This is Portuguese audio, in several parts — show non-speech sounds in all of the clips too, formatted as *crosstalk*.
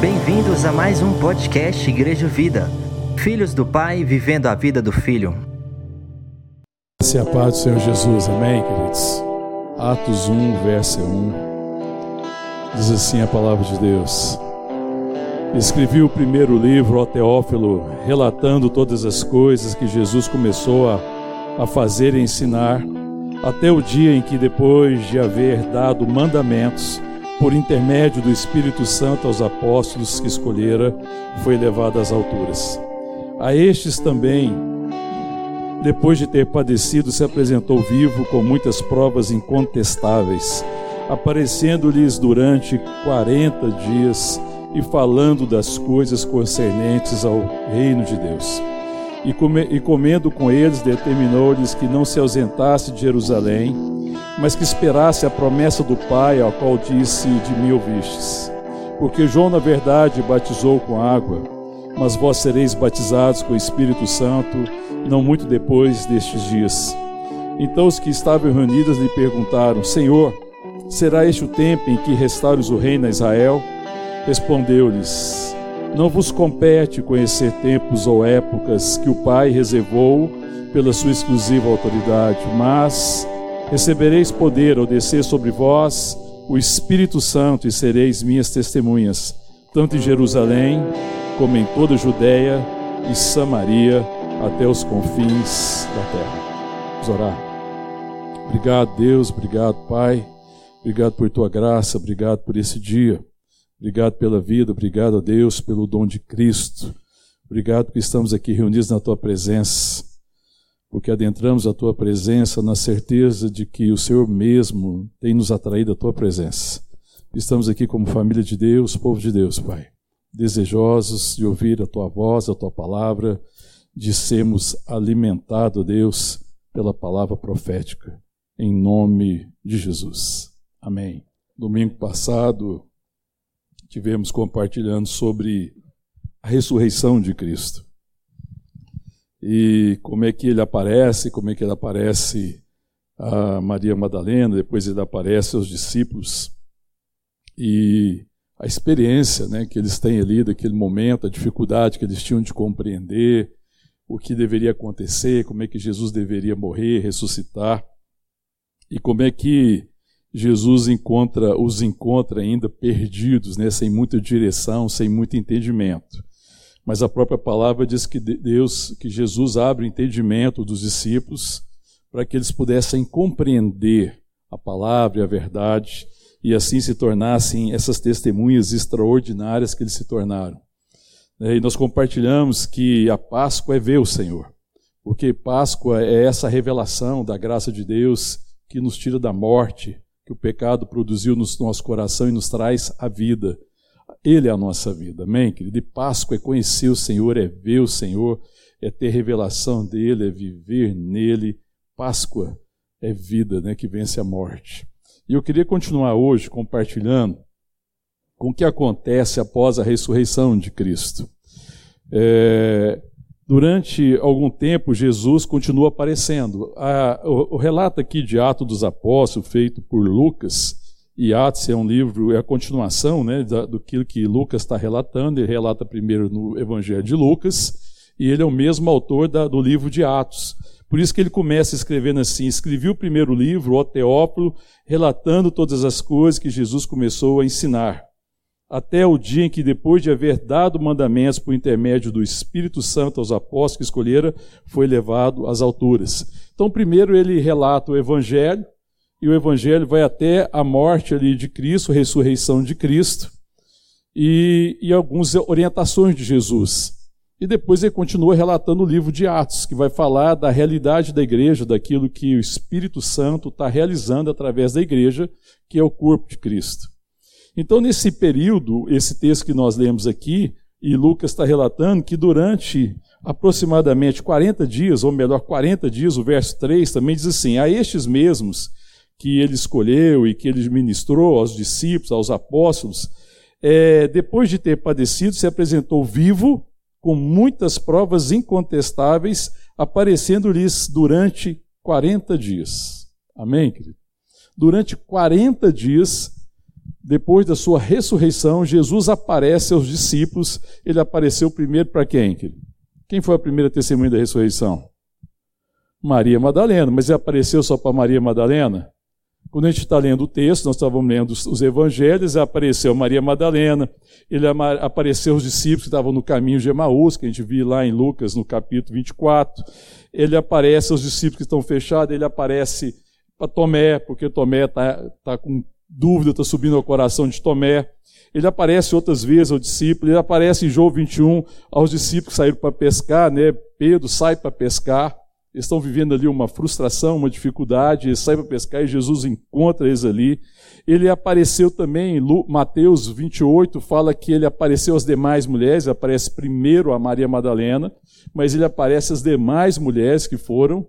Bem-vindos a mais um podcast Igreja Vida. Filhos do Pai vivendo a vida do Filho. Se a paz do Senhor Jesus, amém, queridos? Atos 1, verso 1. Diz assim a palavra de Deus. Escrevi o primeiro livro ao Teófilo, relatando todas as coisas que Jesus começou a, a fazer e ensinar, até o dia em que, depois de haver dado mandamentos, por intermédio do Espírito Santo aos apóstolos que escolhera, foi levado às alturas. A estes também, depois de ter padecido, se apresentou vivo com muitas provas incontestáveis, aparecendo-lhes durante quarenta dias e falando das coisas concernentes ao reino de Deus. E, come, e comendo com eles, determinou-lhes que não se ausentasse de Jerusalém, mas que esperasse a promessa do Pai, ao qual disse: De mim ouvistes. Porque João, na verdade, batizou com água, mas vós sereis batizados com o Espírito Santo, não muito depois destes dias. Então os que estavam reunidos lhe perguntaram: Senhor, será este o tempo em que restaures o reino a Israel? Respondeu-lhes: Não vos compete conhecer tempos ou épocas que o Pai reservou pela sua exclusiva autoridade, mas recebereis poder ao descer sobre vós o Espírito Santo e sereis minhas testemunhas, tanto em Jerusalém como em toda a Judéia e Samaria até os confins da terra. Vamos orar. Obrigado, Deus, obrigado, Pai. Obrigado por tua graça, obrigado por esse dia. Obrigado pela vida, obrigado a Deus pelo dom de Cristo. Obrigado porque estamos aqui reunidos na tua presença, porque adentramos a tua presença na certeza de que o Senhor mesmo tem nos atraído à tua presença. Estamos aqui como família de Deus, povo de Deus, Pai, desejosos de ouvir a tua voz, a tua palavra, de sermos alimentados, Deus, pela palavra profética, em nome de Jesus. Amém. Domingo passado, tivemos compartilhando sobre a ressurreição de Cristo. E como é que ele aparece, como é que ele aparece a Maria Madalena, depois ele aparece aos discípulos. E a experiência né, que eles têm ali daquele momento, a dificuldade que eles tinham de compreender o que deveria acontecer, como é que Jesus deveria morrer, ressuscitar, e como é que Jesus encontra, os encontra ainda perdidos, né, sem muita direção, sem muito entendimento. Mas a própria palavra diz que Deus, que Jesus abre o entendimento dos discípulos para que eles pudessem compreender a palavra e a verdade e assim se tornassem essas testemunhas extraordinárias que eles se tornaram. E nós compartilhamos que a Páscoa é ver o Senhor, porque Páscoa é essa revelação da graça de Deus que nos tira da morte, que o pecado produziu no nosso coração e nos traz a vida. Ele é a nossa vida, amém, querido? E Páscoa é conhecer o Senhor, é ver o Senhor, é ter revelação dele, é viver nele. Páscoa é vida, né, que vence a morte. E eu queria continuar hoje compartilhando com o que acontece após a ressurreição de Cristo. É, Durante algum tempo, Jesus continua aparecendo. o, o, relato aqui de Atos dos Apóstolos, feito por Lucas, e Atos é um livro, é a continuação né, da, do que Lucas está relatando. Ele relata primeiro no Evangelho de Lucas, e ele é o mesmo autor da, do livro de Atos. Por isso que ele começa escrevendo assim: escrevi o primeiro livro, o Teófilo, relatando todas as coisas que Jesus começou a ensinar até o dia em que, depois de haver dado mandamentos por intermédio do Espírito Santo aos apóstolos que escolhera, foi levado às alturas. Então, primeiro ele relata o Evangelho, e o Evangelho vai até a morte ali de Cristo, ressurreição de Cristo, e, e algumas orientações de Jesus. E depois ele continua relatando o livro de Atos, que vai falar da realidade da igreja, daquilo que o Espírito Santo está realizando através da igreja, que é o corpo de Cristo. Então, nesse período, esse texto que nós lemos aqui, e Lucas está relatando que durante aproximadamente 40 dias, ou melhor, 40 dias, o verso 3 também diz assim: A estes mesmos que ele escolheu e que ele ministrou aos discípulos, aos apóstolos, é, depois de ter padecido, se apresentou vivo, com muitas provas incontestáveis, aparecendo-lhes durante 40 dias. Amém, querido? Durante 40 dias, depois da sua ressurreição, Jesus aparece aos discípulos. Ele apareceu primeiro para quem? Quem foi a primeira testemunha da ressurreição? Maria Madalena. Mas ele apareceu só para Maria Madalena? Quando a gente está lendo o texto, nós estávamos lendo os evangelhos, apareceu Maria Madalena, ele apareceu os discípulos que estavam no caminho de Emaús, que a gente viu lá em Lucas, no capítulo 24. Ele aparece aos discípulos que estão fechados, ele aparece para Tomé, porque Tomé está tá com dúvida, está subindo ao coração de Tomé. Ele aparece outras vezes ao discípulo, ele aparece em João 21 aos discípulos que saíram para pescar, né? Pedro sai para pescar. Eles estão vivendo ali uma frustração, uma dificuldade, eles saem para pescar e Jesus encontra eles ali. Ele apareceu também, em Mateus 28 fala que ele apareceu às demais mulheres, ele aparece primeiro a Maria Madalena, mas ele aparece às demais mulheres que foram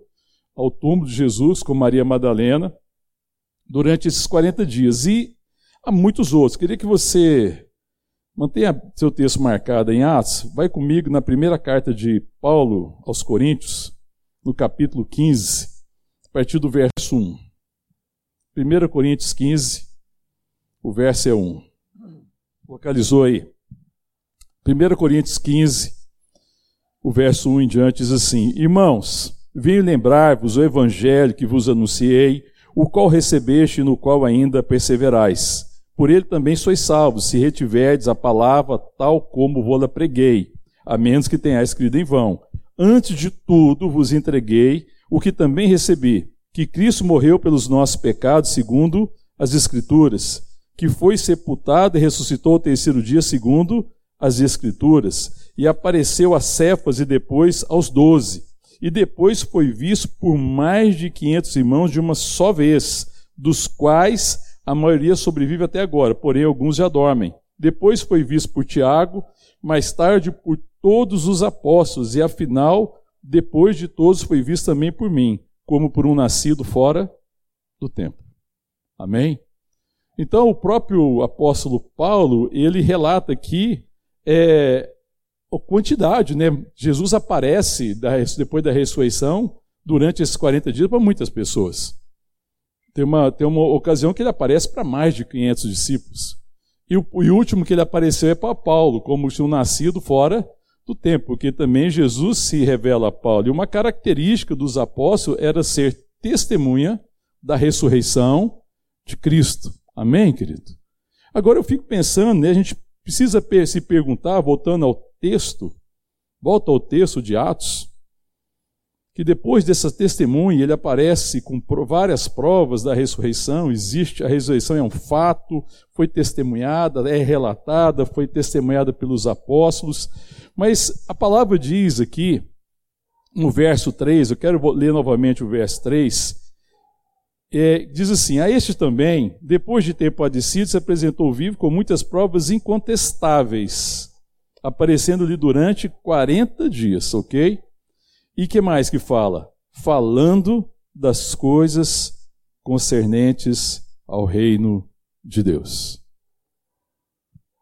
ao túmulo de Jesus com Maria Madalena durante esses 40 dias. E há muitos outros. Queria que você mantenha seu texto marcado em Atos. Vai comigo na primeira carta de Paulo aos Coríntios no capítulo 15, a partir do verso 1. 1 Coríntios 15, o verso é 1. Localizou aí. 1 Coríntios 15, o verso 1 em diante diz assim: Irmãos, venho lembrar-vos o evangelho que vos anunciei, o qual recebeste e no qual ainda perseverais. Por ele também sois salvos, se retiverdes a palavra tal como vou-la preguei, a menos que tenhais escrito em vão. Antes de tudo vos entreguei o que também recebi, que Cristo morreu pelos nossos pecados, segundo as Escrituras, que foi sepultado e ressuscitou ao terceiro dia, segundo as Escrituras, e apareceu a Cefas e depois aos doze. E depois foi visto por mais de quinhentos irmãos de uma só vez, dos quais a maioria sobrevive até agora, porém alguns já dormem. Depois foi visto por Tiago, mais tarde por todos os apóstolos, e afinal, depois de todos, foi visto também por mim, como por um nascido fora do tempo. Amém? Então, o próprio apóstolo Paulo, ele relata aqui é, quantidade, né? Jesus aparece depois da ressurreição, durante esses 40 dias, para muitas pessoas. Tem uma, tem uma ocasião que ele aparece para mais de 500 discípulos. E o, e o último que ele apareceu é para Paulo, como se um nascido fora do tempo, porque também Jesus se revela a Paulo. E uma característica dos apóstolos era ser testemunha da ressurreição de Cristo. Amém, querido? Agora eu fico pensando, né, a gente precisa se perguntar, voltando ao texto, volta ao texto de Atos, que depois dessa testemunha ele aparece com várias provas da ressurreição, existe, a ressurreição é um fato, foi testemunhada, é relatada, foi testemunhada pelos apóstolos, mas a palavra diz aqui, no verso 3, eu quero ler novamente o verso 3, é, diz assim: A este também, depois de ter padecido, se apresentou vivo com muitas provas incontestáveis, aparecendo-lhe durante 40 dias, ok? E que mais que fala? Falando das coisas concernentes ao reino de Deus.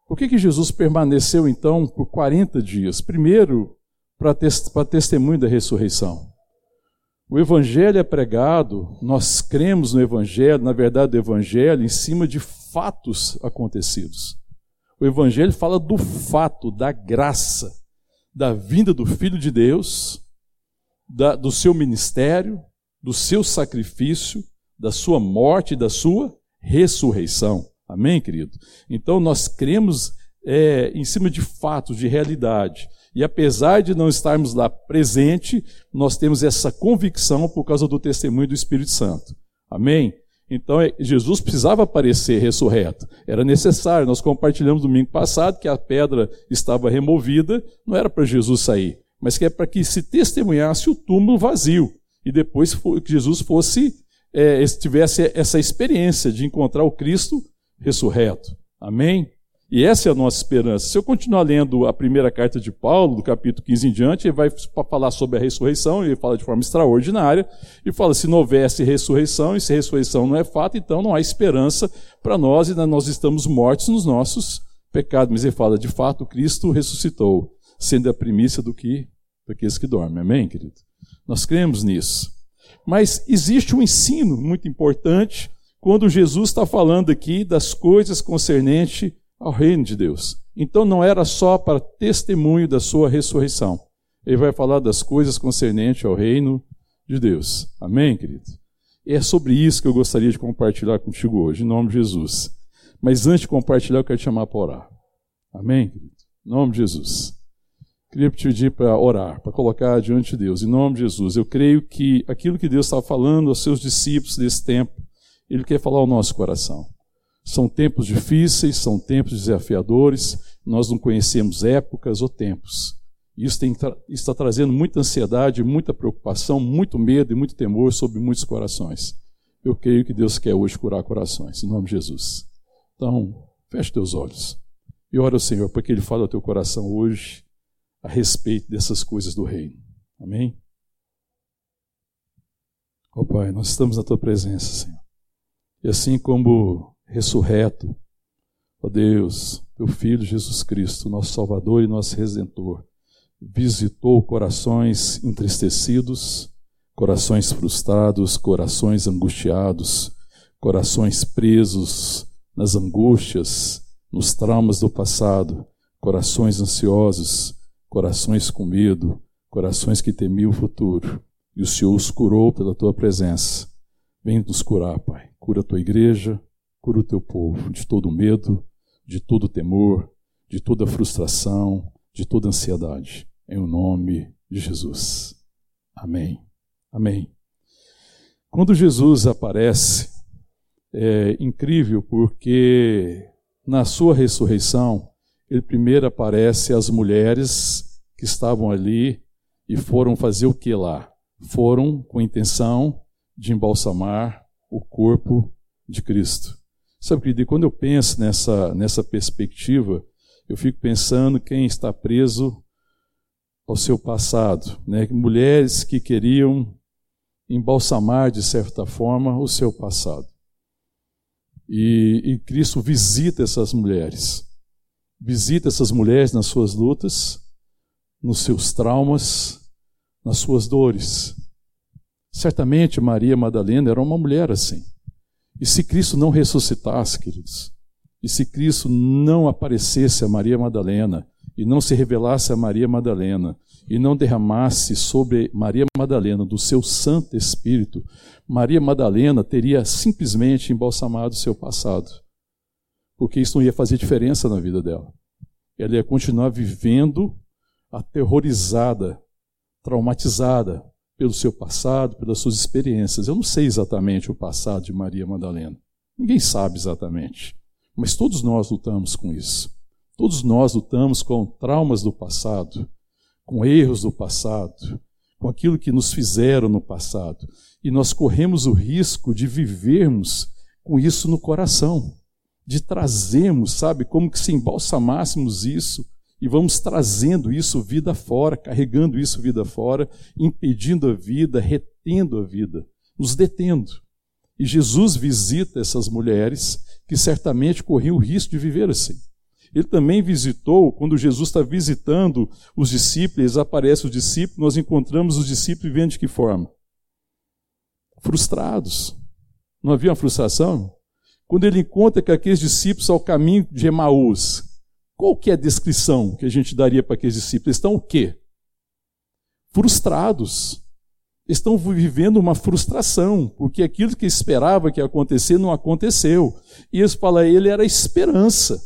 Por que, que Jesus permaneceu então por 40 dias? Primeiro, para test testemunho da ressurreição. O Evangelho é pregado, nós cremos no Evangelho, na verdade do Evangelho, em cima de fatos acontecidos. O Evangelho fala do fato, da graça, da vinda do Filho de Deus, da, do seu ministério, do seu sacrifício, da sua morte e da sua ressurreição. Amém, querido? Então nós cremos é, em cima de fatos, de realidade. E apesar de não estarmos lá presente, nós temos essa convicção por causa do testemunho do Espírito Santo. Amém? Então é, Jesus precisava aparecer ressurreto. Era necessário. Nós compartilhamos domingo passado que a pedra estava removida, não era para Jesus sair mas que é para que se testemunhasse o túmulo vazio e depois que Jesus fosse é, tivesse essa experiência de encontrar o Cristo ressurreto. Amém? E essa é a nossa esperança. Se eu continuar lendo a primeira carta de Paulo, do capítulo 15 em diante, ele vai falar sobre a ressurreição, ele fala de forma extraordinária, e fala: se não houvesse ressurreição, e se ressurreição não é fato, então não há esperança para nós, e nós estamos mortos nos nossos pecados. Mas ele fala: de fato, Cristo ressuscitou, sendo a primícia do que daqueles que dormem. Amém, querido? Nós cremos nisso. Mas existe um ensino muito importante quando Jesus está falando aqui das coisas concernentes ao reino de Deus. Então não era só para testemunho da sua ressurreição. Ele vai falar das coisas concernentes ao reino de Deus. Amém, querido? E é sobre isso que eu gostaria de compartilhar contigo hoje, em nome de Jesus. Mas antes de compartilhar, eu quero te chamar para orar. Amém, querido? Em nome de Jesus. Queria te pedir para orar, para colocar diante de Deus. Em nome de Jesus, eu creio que aquilo que Deus está falando aos seus discípulos desse tempo, Ele quer falar ao nosso coração. São tempos difíceis, são tempos desafiadores, nós não conhecemos épocas ou tempos. Isso tem, está trazendo muita ansiedade, muita preocupação, muito medo e muito temor sobre muitos corações. Eu creio que Deus quer hoje curar corações, em nome de Jesus. Então, feche teus olhos e ora ao Senhor para que Ele fale ao teu coração hoje a respeito dessas coisas do reino. Amém? Ó oh, Pai, nós estamos na tua presença, Senhor. E assim como ressurreto, ó Deus, teu Filho Jesus Cristo, nosso Salvador e nosso Redentor, visitou corações entristecidos, corações frustrados, corações angustiados, corações presos nas angústias, nos traumas do passado, corações ansiosos, corações com medo, corações que temiam o futuro. E o Senhor os curou pela tua presença. Vem nos curar, Pai. Cura a tua igreja, cura o teu povo de todo medo, de todo temor, de toda frustração, de toda ansiedade em o nome de Jesus. Amém. Amém. Quando Jesus aparece, é incrível porque na sua ressurreição, ele primeiro aparece às mulheres que estavam ali e foram fazer o que lá? Foram com a intenção de embalsamar o corpo de Cristo. Sabe, querido, quando eu penso nessa, nessa perspectiva, eu fico pensando quem está preso ao seu passado, né? mulheres que queriam embalsamar de certa forma o seu passado. E, e Cristo visita essas mulheres, visita essas mulheres nas suas lutas, nos seus traumas, nas suas dores. Certamente Maria Madalena era uma mulher assim. E se Cristo não ressuscitasse, queridos, e se Cristo não aparecesse a Maria Madalena, e não se revelasse a Maria Madalena e não derramasse sobre Maria Madalena do seu Santo Espírito, Maria Madalena teria simplesmente embalsamado seu passado. Porque isso não ia fazer diferença na vida dela. Ela ia continuar vivendo aterrorizada, traumatizada pelo seu passado, pelas suas experiências. Eu não sei exatamente o passado de Maria Madalena. Ninguém sabe exatamente. Mas todos nós lutamos com isso. Todos nós lutamos com traumas do passado, com erros do passado, com aquilo que nos fizeram no passado. E nós corremos o risco de vivermos com isso no coração, de trazermos, sabe, como que se embalsamássemos isso e vamos trazendo isso vida fora, carregando isso vida fora, impedindo a vida, retendo a vida, nos detendo. E Jesus visita essas mulheres que certamente corriam o risco de viver assim. Ele também visitou, quando Jesus está visitando os discípulos, aparece os discípulos, nós encontramos os discípulos vivendo de que forma? Frustrados. Não havia uma frustração? Quando ele encontra que aqueles discípulos ao caminho de Emaús, qual que é a descrição que a gente daria para aqueles discípulos? Estão o quê? Frustrados. Estão vivendo uma frustração, porque aquilo que esperava que ia acontecer não aconteceu. E eles falam, ele era esperança.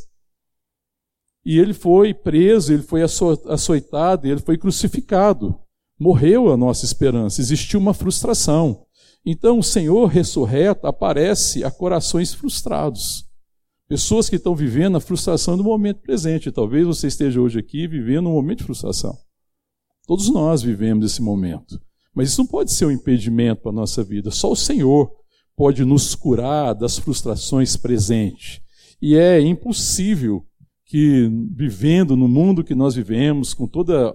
E ele foi preso, ele foi açoitado, ele foi crucificado. Morreu a nossa esperança, existiu uma frustração. Então o Senhor ressurreto aparece a corações frustrados. Pessoas que estão vivendo a frustração do momento presente. Talvez você esteja hoje aqui vivendo um momento de frustração. Todos nós vivemos esse momento. Mas isso não pode ser um impedimento para a nossa vida. Só o Senhor pode nos curar das frustrações presentes. E é impossível que vivendo no mundo que nós vivemos, com toda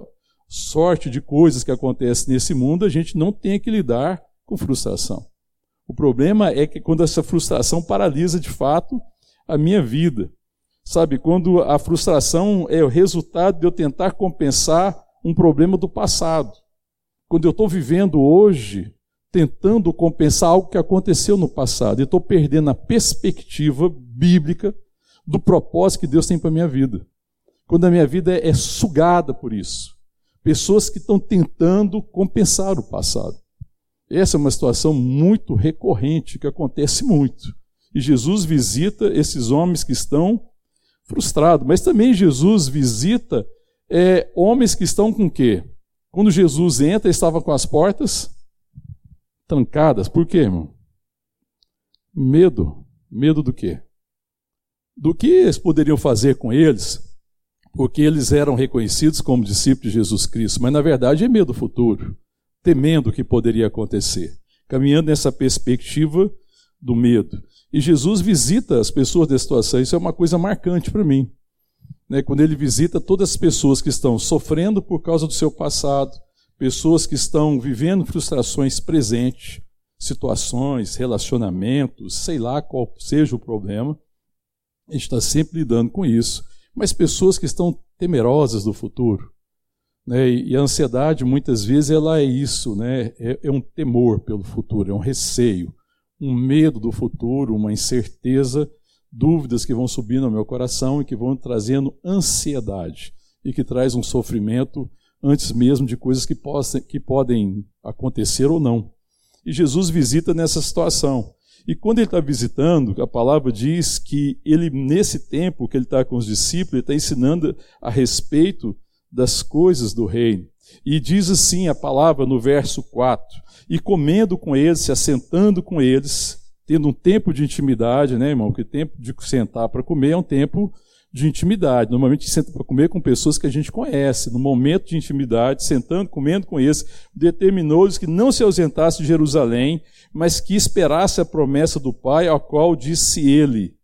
sorte de coisas que acontecem nesse mundo, a gente não tem que lidar com frustração. O problema é que quando essa frustração paralisa de fato a minha vida. Sabe, quando a frustração é o resultado de eu tentar compensar um problema do passado. Quando eu estou vivendo hoje tentando compensar algo que aconteceu no passado. E estou perdendo a perspectiva bíblica do propósito que Deus tem para a minha vida. Quando a minha vida é sugada por isso. Pessoas que estão tentando compensar o passado. Essa é uma situação muito recorrente, que acontece muito. E Jesus visita esses homens que estão frustrados. Mas também Jesus visita é, homens que estão com o quê? Quando Jesus entra, estava com as portas trancadas. Por quê, irmão? Medo. Medo do quê? Do que eles poderiam fazer com eles, porque eles eram reconhecidos como discípulos de Jesus Cristo, mas na verdade é medo do futuro, temendo o que poderia acontecer, caminhando nessa perspectiva do medo. E Jesus visita as pessoas dessa situação, isso é uma coisa marcante para mim né, quando ele visita todas as pessoas que estão sofrendo por causa do seu passado, pessoas que estão vivendo frustrações presentes, situações, relacionamentos, sei lá qual seja o problema, a gente está sempre lidando com isso, mas pessoas que estão temerosas do futuro. Né, e a ansiedade, muitas vezes, ela é isso, né, é, é um temor pelo futuro, é um receio, um medo do futuro, uma incerteza dúvidas que vão subindo ao meu coração e que vão trazendo ansiedade e que traz um sofrimento antes mesmo de coisas que, possam, que podem acontecer ou não. E Jesus visita nessa situação. E quando ele está visitando, a palavra diz que ele, nesse tempo que ele está com os discípulos, ele está ensinando a respeito das coisas do reino. E diz assim a palavra no verso 4: E comendo com eles, se assentando com eles, tendo um tempo de intimidade, né, irmão? Porque tempo de sentar para comer é um tempo de intimidade. Normalmente senta para comer com pessoas que a gente conhece. No momento de intimidade, sentando, comendo com eles, determinou-lhes que não se ausentasse de Jerusalém, mas que esperasse a promessa do Pai, ao qual disse ele: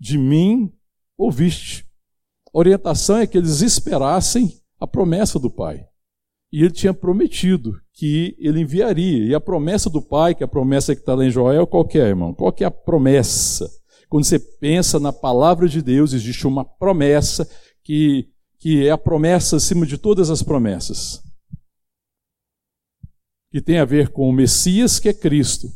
De mim ouviste. A orientação é que eles esperassem a promessa do Pai. E ele tinha prometido que ele enviaria. E a promessa do Pai, que é a promessa que está lá em Joel, qual é, irmão? Qual é a promessa? Quando você pensa na palavra de Deus, existe uma promessa que, que é a promessa acima de todas as promessas. Que tem a ver com o Messias, que é Cristo.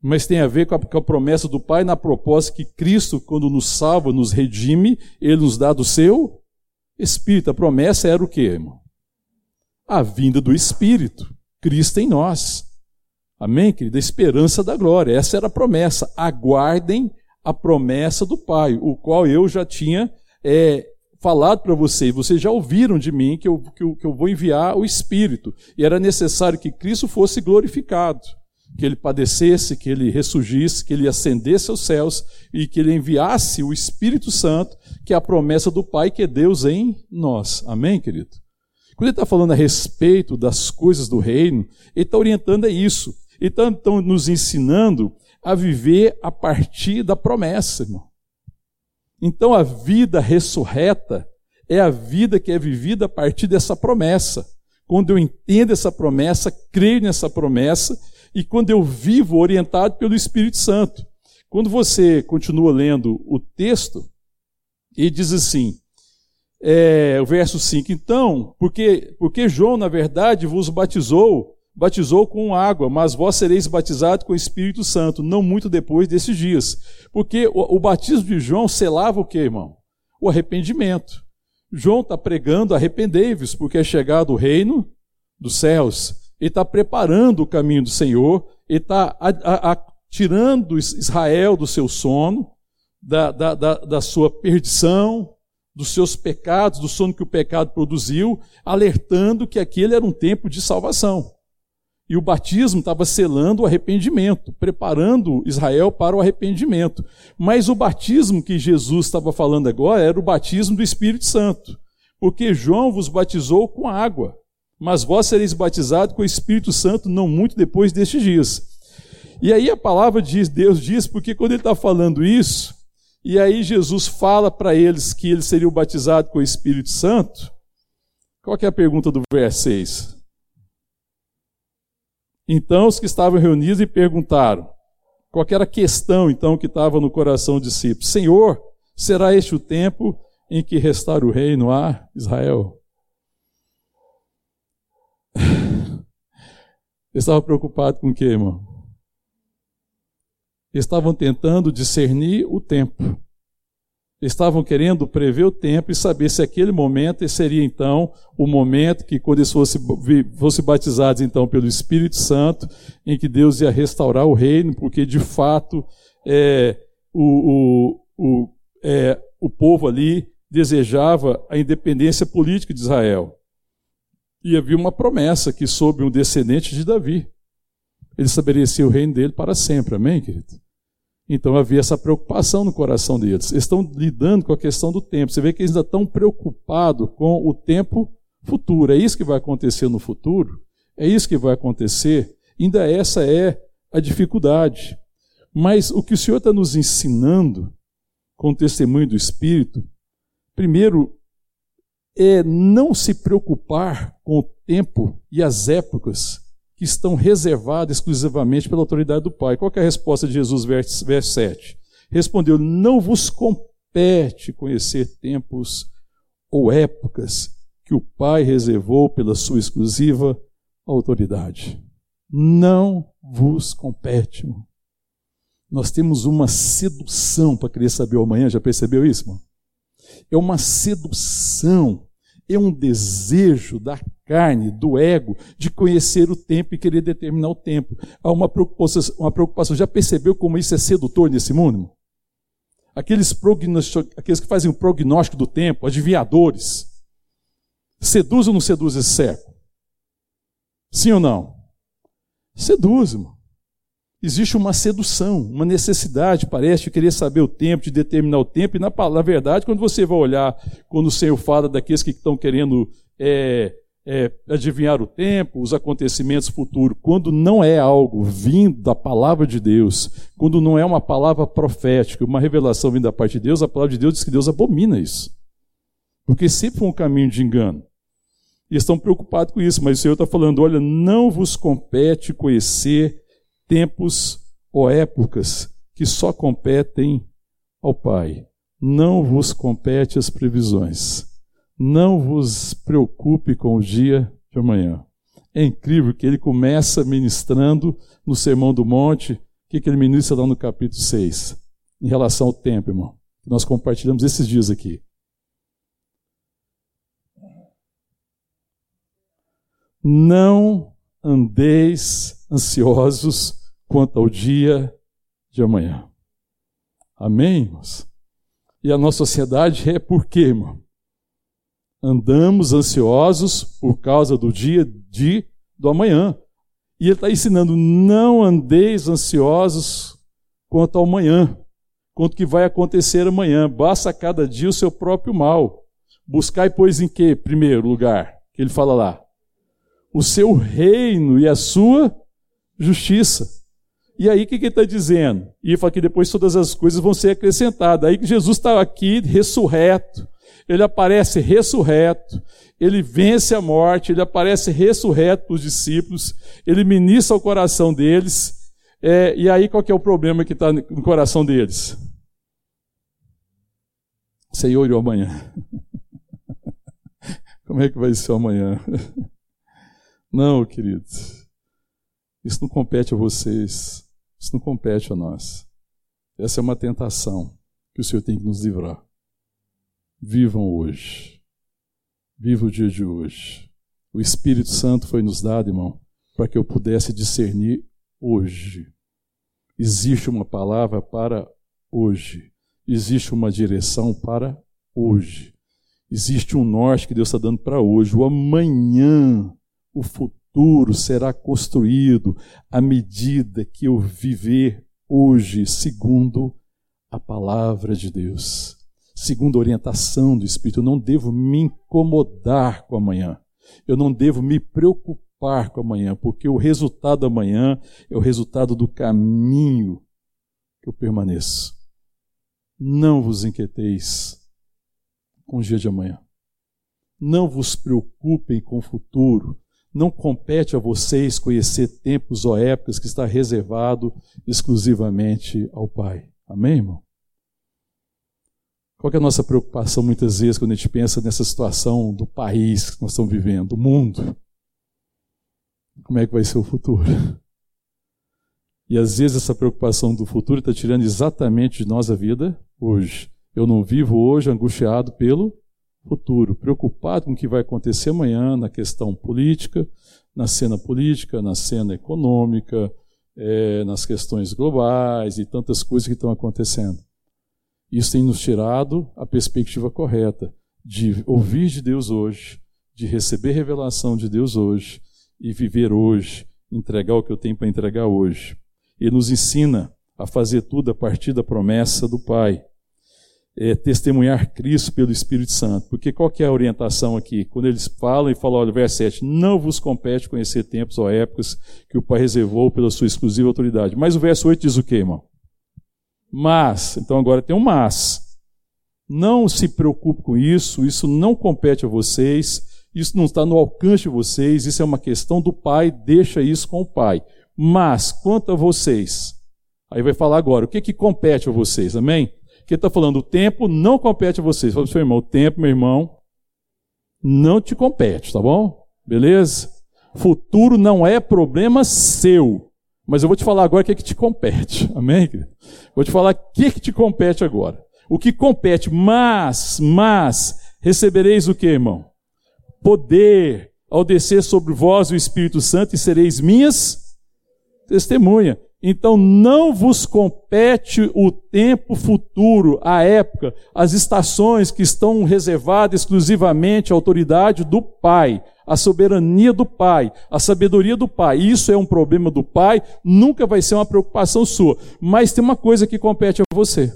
Mas tem a ver com a, com a promessa do Pai na proposta que Cristo, quando nos salva, nos redime, Ele nos dá do seu Espírito. A promessa era o quê, irmão? A vinda do Espírito, Cristo em nós. Amém, querida? A esperança da glória. Essa era a promessa. Aguardem a promessa do Pai, o qual eu já tinha é, falado para vocês. Vocês já ouviram de mim que eu, que, eu, que eu vou enviar o Espírito. E era necessário que Cristo fosse glorificado. Que ele padecesse, que ele ressurgisse, que ele ascendesse aos céus e que ele enviasse o Espírito Santo, que é a promessa do Pai, que é Deus em nós. Amém, querido? Quando ele está falando a respeito das coisas do reino, ele está orientando a isso. Ele está então, nos ensinando a viver a partir da promessa, irmão. Então a vida ressurreta é a vida que é vivida a partir dessa promessa. Quando eu entendo essa promessa, creio nessa promessa, e quando eu vivo orientado pelo Espírito Santo. Quando você continua lendo o texto, ele diz assim: é, o verso 5. Então, porque, porque João, na verdade, vos batizou, batizou com água, mas vós sereis batizados com o Espírito Santo, não muito depois desses dias. Porque o, o batismo de João selava o que, irmão? O arrependimento. João está pregando, arrependei-vos, porque é chegado o reino dos céus. Ele está preparando o caminho do Senhor, ele está tirando Israel do seu sono, da, da, da, da sua perdição, dos seus pecados, do sono que o pecado produziu, alertando que aquele era um tempo de salvação. E o batismo estava selando o arrependimento, preparando Israel para o arrependimento. Mas o batismo que Jesus estava falando agora era o batismo do Espírito Santo. Porque João vos batizou com água, mas vós sereis batizados com o Espírito Santo não muito depois destes dias. E aí a palavra diz, Deus diz, porque quando ele está falando isso, e aí Jesus fala para eles que eles seriam batizados com o Espírito Santo. Qual é a pergunta do verso 6? Então os que estavam reunidos e perguntaram, qual era a questão então que estava no coração dos discípulos? Senhor, será este o tempo em que restar o reino a Israel? *sighs* Eles estavam preocupados com o quê, irmão? Estavam tentando discernir o tempo. Estavam querendo prever o tempo e saber se aquele momento seria então o momento que, quando eles fossem, fossem batizados então pelo Espírito Santo, em que Deus ia restaurar o reino, porque de fato é, o, o, o, é, o povo ali desejava a independência política de Israel. E havia uma promessa que, sob um descendente de Davi, ele estabelecia o reino dele para sempre. Amém, querido? Então havia essa preocupação no coração deles. Eles estão lidando com a questão do tempo. Você vê que eles ainda estão preocupados com o tempo futuro. É isso que vai acontecer no futuro? É isso que vai acontecer? Ainda essa é a dificuldade. Mas o que o Senhor está nos ensinando com o testemunho do Espírito, primeiro, é não se preocupar com o tempo e as épocas que estão reservadas exclusivamente pela autoridade do Pai. Qual é a resposta de Jesus, verso, verso 7? Respondeu: Não vos compete conhecer tempos ou épocas que o Pai reservou pela sua exclusiva autoridade. Não vos compete. Irmão. Nós temos uma sedução para querer saber o amanhã, já percebeu isso, irmão? É uma sedução, é um desejo da carne, do ego, de conhecer o tempo e querer determinar o tempo. Há uma preocupação, uma preocupação. Já percebeu como isso é sedutor nesse mundo? Aqueles, aqueles que fazem o prognóstico do tempo, adivinhadores, seduz ou não seduz esse século? Sim ou não? Seduz, irmão. Existe uma sedução, uma necessidade, parece, de querer saber o tempo, de determinar o tempo, e na, na verdade, quando você vai olhar, quando o Senhor fala daqueles que estão querendo é, é, adivinhar o tempo, os acontecimentos futuros, quando não é algo vindo da palavra de Deus, quando não é uma palavra profética, uma revelação vinda da parte de Deus, a palavra de Deus diz que Deus abomina isso. Porque sempre foi um caminho de engano. E estão preocupados com isso, mas o Senhor está falando: olha, não vos compete conhecer tempos ou épocas que só competem ao Pai. Não vos compete as previsões. Não vos preocupe com o dia de amanhã. É incrível que ele começa ministrando no Sermão do Monte, o que, que ele ministra lá no capítulo 6, em relação ao tempo, irmão. Nós compartilhamos esses dias aqui. Não andeis ansiosos quanto ao dia de amanhã. Amém, irmãos? E a nossa sociedade é por quê, irmão? andamos ansiosos por causa do dia de do amanhã. E ele está ensinando: não andeis ansiosos quanto ao amanhã, quanto que vai acontecer amanhã. Basta cada dia o seu próprio mal. Buscai, pois, em que primeiro lugar? Ele fala lá: o seu reino e a sua justiça. E aí o que, que ele está dizendo? E fala que depois todas as coisas vão ser acrescentadas. Aí que Jesus está aqui ressurreto ele aparece ressurreto, ele vence a morte, ele aparece ressurreto para os discípulos, ele ministra o coração deles. É, e aí qual que é o problema que está no coração deles? Senhor, e amanhã? *laughs* Como é que vai ser amanhã? *laughs* Não, queridos. Isso não compete a vocês. Isso não compete a nós. Essa é uma tentação que o Senhor tem que nos livrar. Vivam hoje. Viva o dia de hoje. O Espírito Santo foi nos dado, irmão, para que eu pudesse discernir hoje. Existe uma palavra para hoje. Existe uma direção para hoje. Existe um norte que Deus está dando para hoje. O amanhã, o futuro será construído à medida que eu viver hoje, segundo a palavra de Deus segundo a orientação do Espírito. Eu não devo me incomodar com amanhã. Eu não devo me preocupar com amanhã, porque o resultado da manhã é o resultado do caminho que eu permaneço. Não vos inquieteis com o dia de amanhã. Não vos preocupem com o futuro. Não compete a vocês conhecer tempos ou épocas que está reservado exclusivamente ao Pai. Amém, irmão? Qual é a nossa preocupação muitas vezes quando a gente pensa nessa situação do país que nós estamos vivendo, do mundo? como é que vai ser o futuro. E às vezes essa preocupação do futuro está tirando exatamente de nós a vida hoje. Eu não vivo hoje angustiado pelo futuro, preocupado com o que vai acontecer amanhã na questão política, na cena política, na cena econômica, é, nas questões globais e tantas coisas que estão acontecendo. Isso tem nos tirado a perspectiva correta de ouvir de Deus hoje, de receber revelação de Deus hoje e viver hoje, entregar o que eu tenho para entregar hoje. Ele nos ensina a fazer tudo a partir da promessa do Pai. É, testemunhar Cristo pelo Espírito Santo. Porque qual que é a orientação aqui? Quando eles falam e falam, olha, verso 7, não vos compete conhecer tempos ou épocas que o Pai reservou pela sua exclusiva autoridade. Mas o verso 8 diz o quê, irmão? Mas, então agora tem um mas. Não se preocupe com isso, isso não compete a vocês, isso não está no alcance de vocês, isso é uma questão do Pai, deixa isso com o Pai. Mas, quanto a vocês, aí vai falar agora, o que, que compete a vocês, amém? Que está falando, o tempo não compete a vocês. Fala o seu irmão, o tempo, meu irmão, não te compete, tá bom? Beleza? Futuro não é problema seu. Mas eu vou te falar agora o que, é que te compete. *laughs* Amém? Vou te falar o que, é que te compete agora. O que compete, mas, mas, recebereis o que, irmão? Poder ao descer sobre vós o Espírito Santo e sereis minhas testemunha. Então não vos compete o tempo futuro, a época, as estações que estão reservadas exclusivamente à autoridade do Pai, à soberania do Pai, à sabedoria do Pai. Isso é um problema do Pai, nunca vai ser uma preocupação sua. Mas tem uma coisa que compete a você.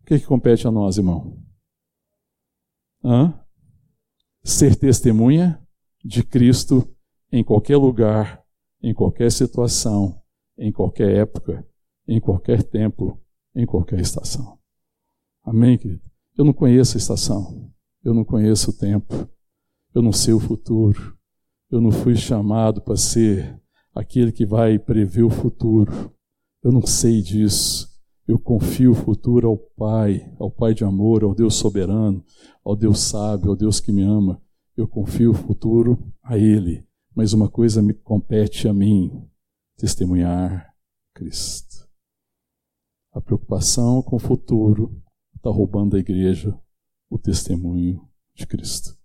O que, que compete a nós, irmão? Hã? Ser testemunha de Cristo em qualquer lugar em qualquer situação, em qualquer época, em qualquer tempo, em qualquer estação. Amém, querido? Eu não conheço a estação, eu não conheço o tempo, eu não sei o futuro, eu não fui chamado para ser aquele que vai prever o futuro. Eu não sei disso. Eu confio o futuro ao Pai, ao Pai de amor, ao Deus soberano, ao Deus sábio, ao Deus que me ama. Eu confio o futuro a Ele mas uma coisa me compete a mim: testemunhar Cristo. A preocupação com o futuro está roubando a igreja o testemunho de Cristo.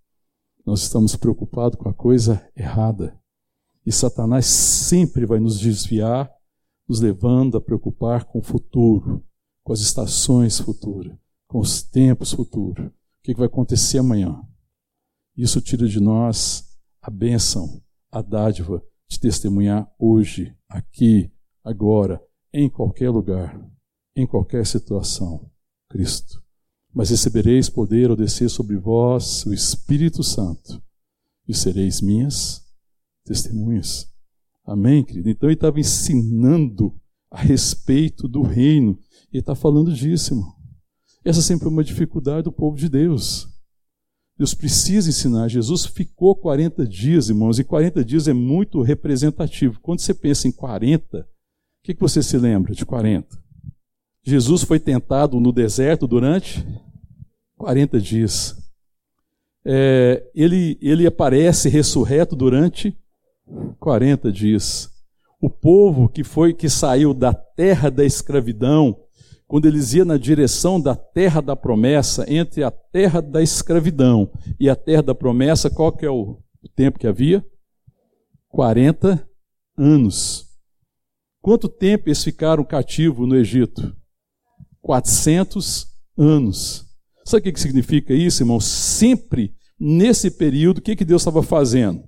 Nós estamos preocupados com a coisa errada. E Satanás sempre vai nos desviar, nos levando a preocupar com o futuro, com as estações futuras, com os tempos futuros. O que vai acontecer amanhã? Isso tira de nós a bênção a dádiva de testemunhar hoje, aqui, agora, em qualquer lugar, em qualquer situação, Cristo. Mas recebereis poder ao descer sobre vós o Espírito Santo, e sereis minhas testemunhas. Amém, querido? Então ele estava ensinando a respeito do reino. Ele está falando disso, irmão. Essa sempre é uma dificuldade do povo de Deus. Deus precisa ensinar. Jesus ficou 40 dias, irmãos, e 40 dias é muito representativo. Quando você pensa em 40, o que, que você se lembra de 40? Jesus foi tentado no deserto durante 40 dias. É, ele, ele aparece ressurreto durante 40 dias. O povo que foi que saiu da terra da escravidão quando eles iam na direção da terra da promessa, entre a terra da escravidão e a terra da promessa, qual que é o tempo que havia? 40 anos. Quanto tempo eles ficaram cativos no Egito? 400 anos. Sabe o que significa isso, irmão? Sempre nesse período, o que, que Deus estava fazendo?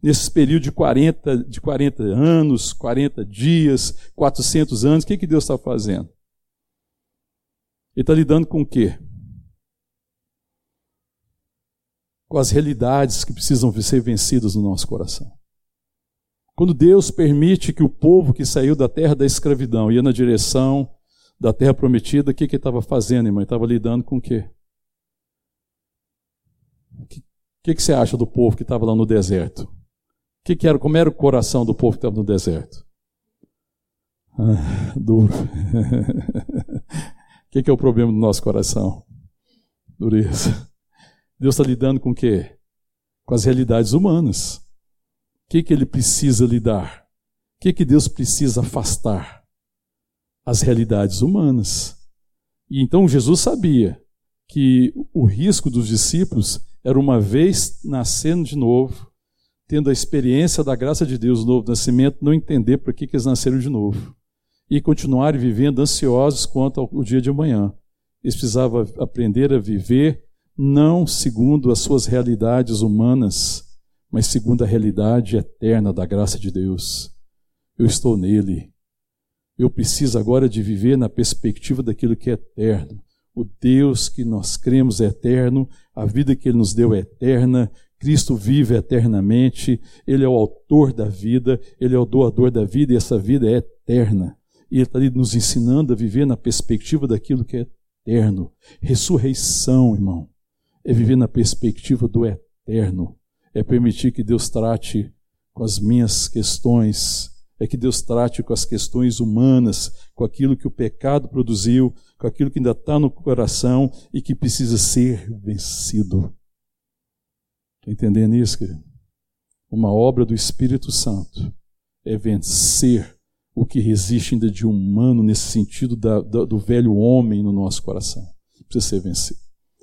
Nesse período de 40, de 40 anos, 40 dias, 400 anos, o que, que Deus estava fazendo? Ele está lidando com o quê? Com as realidades que precisam ser vencidas no nosso coração. Quando Deus permite que o povo que saiu da terra da escravidão ia na direção da terra prometida, o que, que ele estava fazendo, irmão? Ele estava lidando com o quê? O que, que, que você acha do povo que estava lá no deserto? Que, que era, como era o coração do povo que estava no deserto? Ah, *laughs* duro. *laughs* O que, que, é o problema do nosso coração? Dureza. Deus está lidando com o quê? Com as realidades humanas. que, que ele precisa lidar? O que, que Deus precisa afastar? As realidades humanas. E então Jesus sabia que o risco dos discípulos era uma vez nascendo de novo, tendo a experiência da graça de Deus, o novo nascimento, não entender por que, que eles nasceram de novo. E continuarem vivendo ansiosos quanto ao dia de amanhã. Eles precisavam aprender a viver não segundo as suas realidades humanas, mas segundo a realidade eterna da graça de Deus. Eu estou nele. Eu preciso agora de viver na perspectiva daquilo que é eterno. O Deus que nós cremos é eterno, a vida que ele nos deu é eterna, Cristo vive eternamente, ele é o autor da vida, ele é o doador da vida e essa vida é eterna. E ele está ali nos ensinando a viver na perspectiva daquilo que é eterno. Ressurreição, irmão, é viver na perspectiva do eterno é permitir que Deus trate com as minhas questões, é que Deus trate com as questões humanas, com aquilo que o pecado produziu, com aquilo que ainda está no coração e que precisa ser vencido. Está entendendo isso, querido? Uma obra do Espírito Santo é vencer o que resiste ainda de humano nesse sentido da, da, do velho homem no nosso coração. Precisa ser vencido.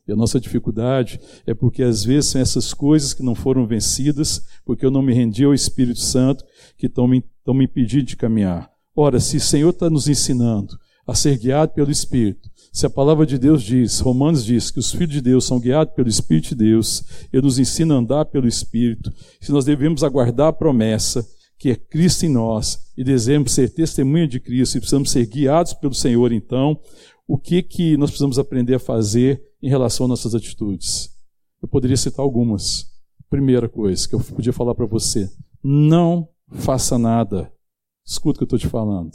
E a nossa dificuldade é porque às vezes são essas coisas que não foram vencidas, porque eu não me rendi ao Espírito Santo, que estão me, me impedindo de caminhar. Ora, se o Senhor está nos ensinando a ser guiado pelo Espírito, se a palavra de Deus diz, Romanos diz, que os filhos de Deus são guiados pelo Espírito de Deus, Ele nos ensina a andar pelo Espírito, se nós devemos aguardar a promessa, que é Cristo em nós, e desejamos ser testemunha de Cristo, e precisamos ser guiados pelo Senhor, então, o que, que nós precisamos aprender a fazer em relação às nossas atitudes. Eu poderia citar algumas. Primeira coisa que eu podia falar para você: não faça nada. Escuta o que eu estou te falando.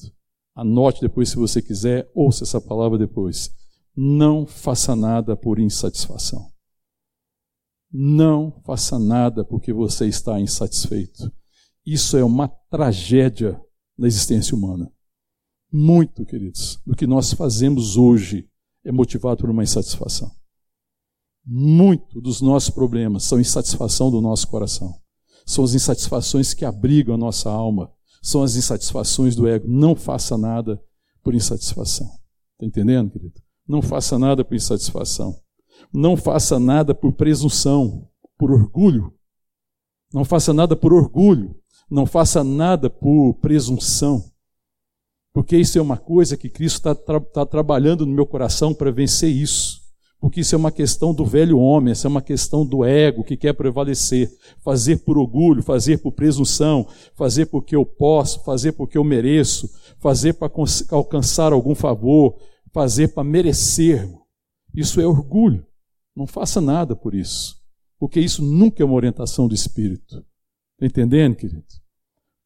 Anote depois se você quiser, ouça essa palavra depois. Não faça nada por insatisfação. Não faça nada porque você está insatisfeito. Isso é uma tragédia na existência humana. Muito, queridos, do que nós fazemos hoje é motivado por uma insatisfação. Muito dos nossos problemas são insatisfação do nosso coração. São as insatisfações que abrigam a nossa alma. São as insatisfações do ego. Não faça nada por insatisfação. Está entendendo, querido? Não faça nada por insatisfação. Não faça nada por presunção, por orgulho. Não faça nada por orgulho. Não faça nada por presunção. Porque isso é uma coisa que Cristo está tra tá trabalhando no meu coração para vencer isso. Porque isso é uma questão do velho homem, isso é uma questão do ego que quer prevalecer. Fazer por orgulho, fazer por presunção, fazer porque eu posso, fazer porque eu mereço, fazer para alcançar algum favor, fazer para merecer. Isso é orgulho. Não faça nada por isso. Porque isso nunca é uma orientação do Espírito. Está entendendo, querido?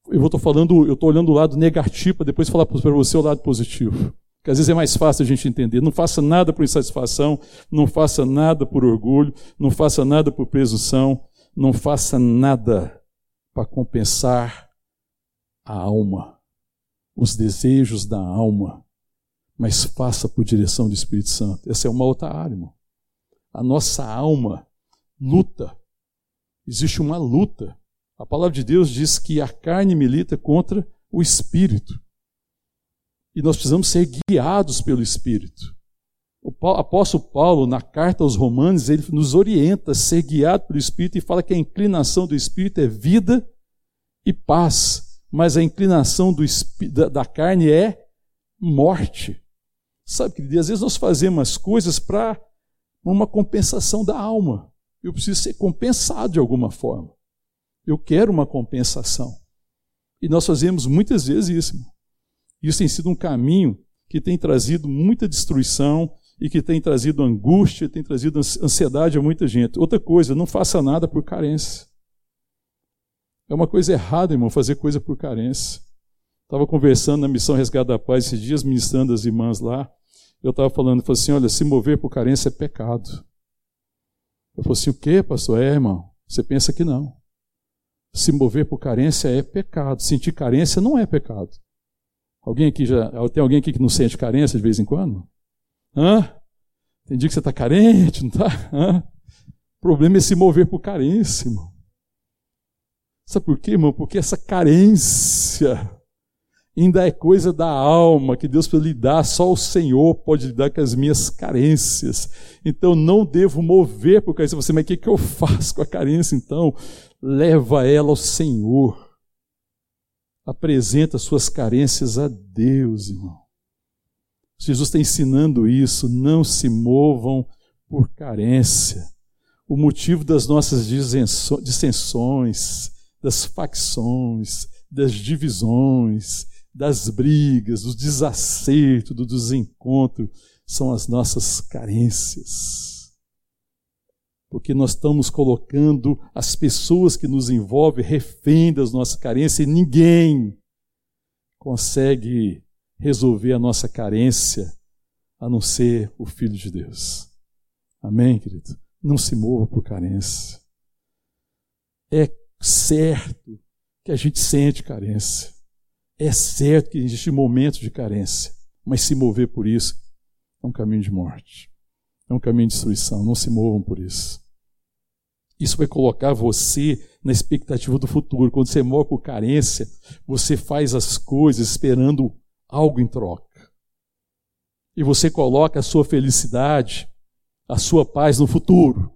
Eu estou falando, eu estou olhando o lado negativo para depois falar para você o lado positivo. Que às vezes é mais fácil a gente entender. Não faça nada por insatisfação, não faça nada por orgulho, não faça nada por presunção, não faça nada para compensar a alma, os desejos da alma, mas faça por direção do Espírito Santo. Essa é uma outra área, irmão. A nossa alma luta. Existe uma luta a palavra de Deus diz que a carne milita contra o espírito. E nós precisamos ser guiados pelo espírito. O apóstolo Paulo, na carta aos Romanos, ele nos orienta a ser guiado pelo espírito e fala que a inclinação do espírito é vida e paz, mas a inclinação do, da, da carne é morte. Sabe, querido, às vezes nós fazemos as coisas para uma compensação da alma. Eu preciso ser compensado de alguma forma. Eu quero uma compensação. E nós fazemos muitas vezes isso. Isso tem sido um caminho que tem trazido muita destruição e que tem trazido angústia, tem trazido ansiedade a muita gente. Outra coisa, não faça nada por carência. É uma coisa errada, irmão, fazer coisa por carência. Estava conversando na missão Resgate da Paz esses dias, ministrando as irmãs lá. Eu estava falando, falei assim: olha, se mover por carência é pecado. Eu falei assim: o quê, pastor? É, irmão, você pensa que não. Se mover por carência é pecado. Sentir carência não é pecado. Alguém aqui já. Tem alguém aqui que não sente carência de vez em quando? Hã? Tem dia que você está carente, não está? O problema é se mover por carência, irmão. Sabe por quê, irmão? Porque essa carência ainda é coisa da alma, que Deus pode lidar, só o Senhor pode lidar com as minhas carências. Então não devo mover por carência. Você, mas o que, que eu faço com a carência então? Leva ela ao Senhor. Apresenta suas carências a Deus, irmão. Jesus está ensinando isso. Não se movam por carência. O motivo das nossas dissensões, das facções, das divisões, das brigas, dos desacertos, do desencontro, são as nossas carências. Porque nós estamos colocando as pessoas que nos envolvem refém das nossas carências e ninguém consegue resolver a nossa carência a não ser o Filho de Deus. Amém, querido? Não se mova por carência. É certo que a gente sente carência. É certo que existe momentos de carência, mas se mover por isso é um caminho de morte, é um caminho de destruição. Não se movam por isso. Isso vai colocar você na expectativa do futuro. Quando você morre por carência, você faz as coisas esperando algo em troca. E você coloca a sua felicidade, a sua paz no futuro.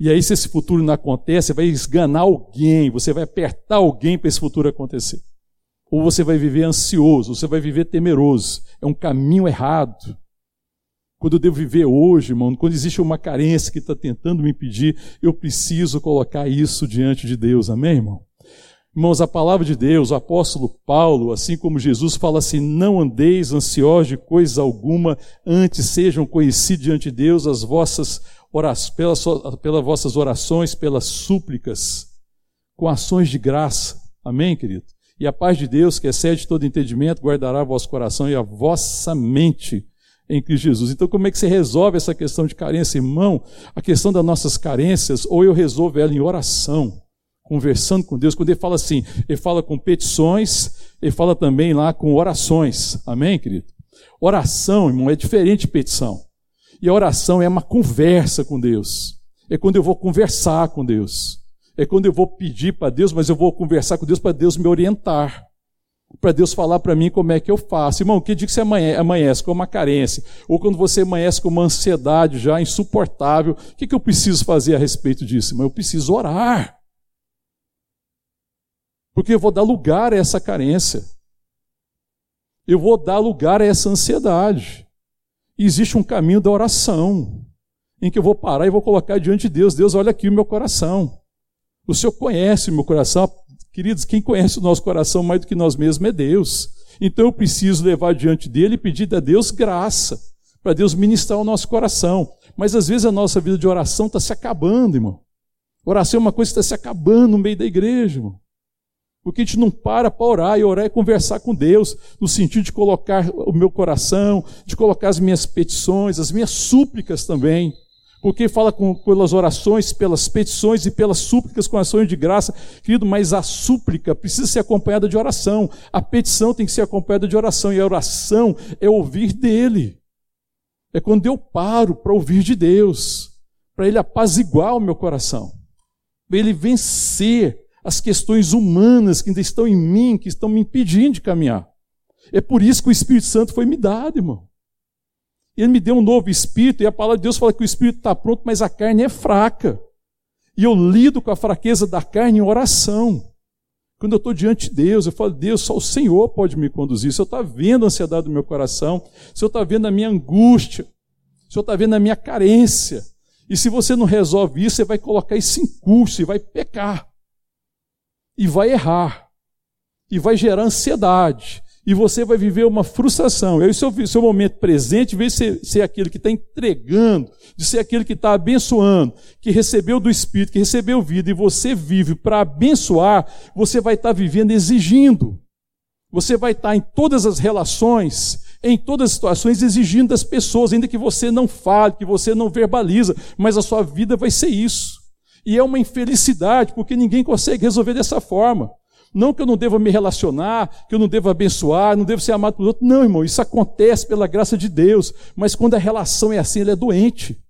E aí, se esse futuro não acontece, você vai esganar alguém, você vai apertar alguém para esse futuro acontecer ou você vai viver ansioso, você vai viver temeroso. É um caminho errado. Quando eu devo viver hoje, irmão, quando existe uma carência que está tentando me impedir, eu preciso colocar isso diante de Deus. Amém, irmão? Irmãos, a palavra de Deus, o apóstolo Paulo, assim como Jesus, fala assim: não andeis ansiosos de coisa alguma, antes sejam conhecidos diante de Deus as vossas orações, pelas, pelas vossas orações, pelas súplicas, com ações de graça. Amém, querido? E a paz de Deus, que excede todo entendimento, guardará vosso coração e a vossa mente em Cristo Jesus. Então, como é que você resolve essa questão de carência, irmão? A questão das nossas carências, ou eu resolvo ela em oração, conversando com Deus. Quando ele fala assim, ele fala com petições, ele fala também lá com orações. Amém, querido? Oração, irmão, é diferente de petição. E a oração é uma conversa com Deus. É quando eu vou conversar com Deus. É quando eu vou pedir para Deus, mas eu vou conversar com Deus para Deus me orientar. Para Deus falar para mim como é que eu faço. Irmão, que dia que você amanhece com uma carência? Ou quando você amanhece com uma ansiedade já insuportável, o que, que eu preciso fazer a respeito disso? Irmão, eu preciso orar. Porque eu vou dar lugar a essa carência. Eu vou dar lugar a essa ansiedade. E existe um caminho da oração, em que eu vou parar e vou colocar diante de Deus: Deus, olha aqui o meu coração. O Senhor conhece o meu coração. Queridos, quem conhece o nosso coração mais do que nós mesmos é Deus. Então eu preciso levar diante dele e pedir a Deus graça, para Deus ministrar o nosso coração. Mas às vezes a nossa vida de oração está se acabando, irmão. Oração é uma coisa que está se acabando no meio da igreja, irmão. Porque a gente não para para orar, e orar é conversar com Deus, no sentido de colocar o meu coração, de colocar as minhas petições, as minhas súplicas também porque fala com, pelas orações, pelas petições e pelas súplicas com ações de graça, querido, mas a súplica precisa ser acompanhada de oração, a petição tem que ser acompanhada de oração, e a oração é ouvir dele. É quando eu paro para ouvir de Deus, para ele apaziguar o meu coração, para ele vencer as questões humanas que ainda estão em mim, que estão me impedindo de caminhar. É por isso que o Espírito Santo foi me dado, irmão. Ele me deu um novo espírito, e a palavra de Deus fala que o espírito está pronto, mas a carne é fraca. E eu lido com a fraqueza da carne em oração. Quando eu estou diante de Deus, eu falo, Deus, só o Senhor pode me conduzir. Se eu está vendo a ansiedade do meu coração, se eu está vendo a minha angústia, se eu está vendo a minha carência, e se você não resolve isso, você vai colocar isso em curso e vai pecar. E vai errar. E vai gerar ansiedade e você vai viver uma frustração. E aí, seu, seu momento presente, em vez de ser, ser aquele que está entregando, de ser aquele que está abençoando, que recebeu do Espírito, que recebeu vida, e você vive para abençoar, você vai estar tá vivendo exigindo. Você vai estar tá em todas as relações, em todas as situações, exigindo das pessoas, ainda que você não fale, que você não verbaliza, mas a sua vida vai ser isso. E é uma infelicidade, porque ninguém consegue resolver dessa forma. Não que eu não deva me relacionar, que eu não devo abençoar, não devo ser amado por outro. Não, irmão, isso acontece pela graça de Deus. Mas quando a relação é assim, ele é doente.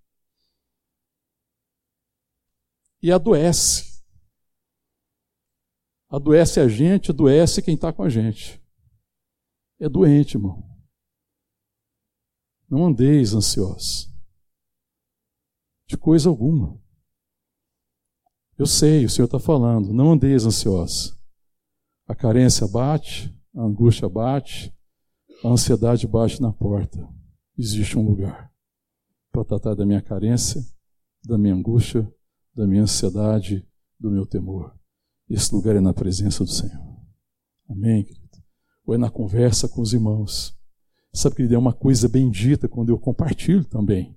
E adoece. Adoece a gente, adoece quem está com a gente. É doente, irmão. Não andeis ansiosos. De coisa alguma. Eu sei, o Senhor está falando, não andeis ansiosos. A carência bate, a angústia bate, a ansiedade bate na porta. Existe um lugar para tratar da minha carência, da minha angústia, da minha ansiedade, do meu temor. Esse lugar é na presença do Senhor. Amém, querido? Ou é na conversa com os irmãos. Sabe, querido, é uma coisa bendita quando eu compartilho também.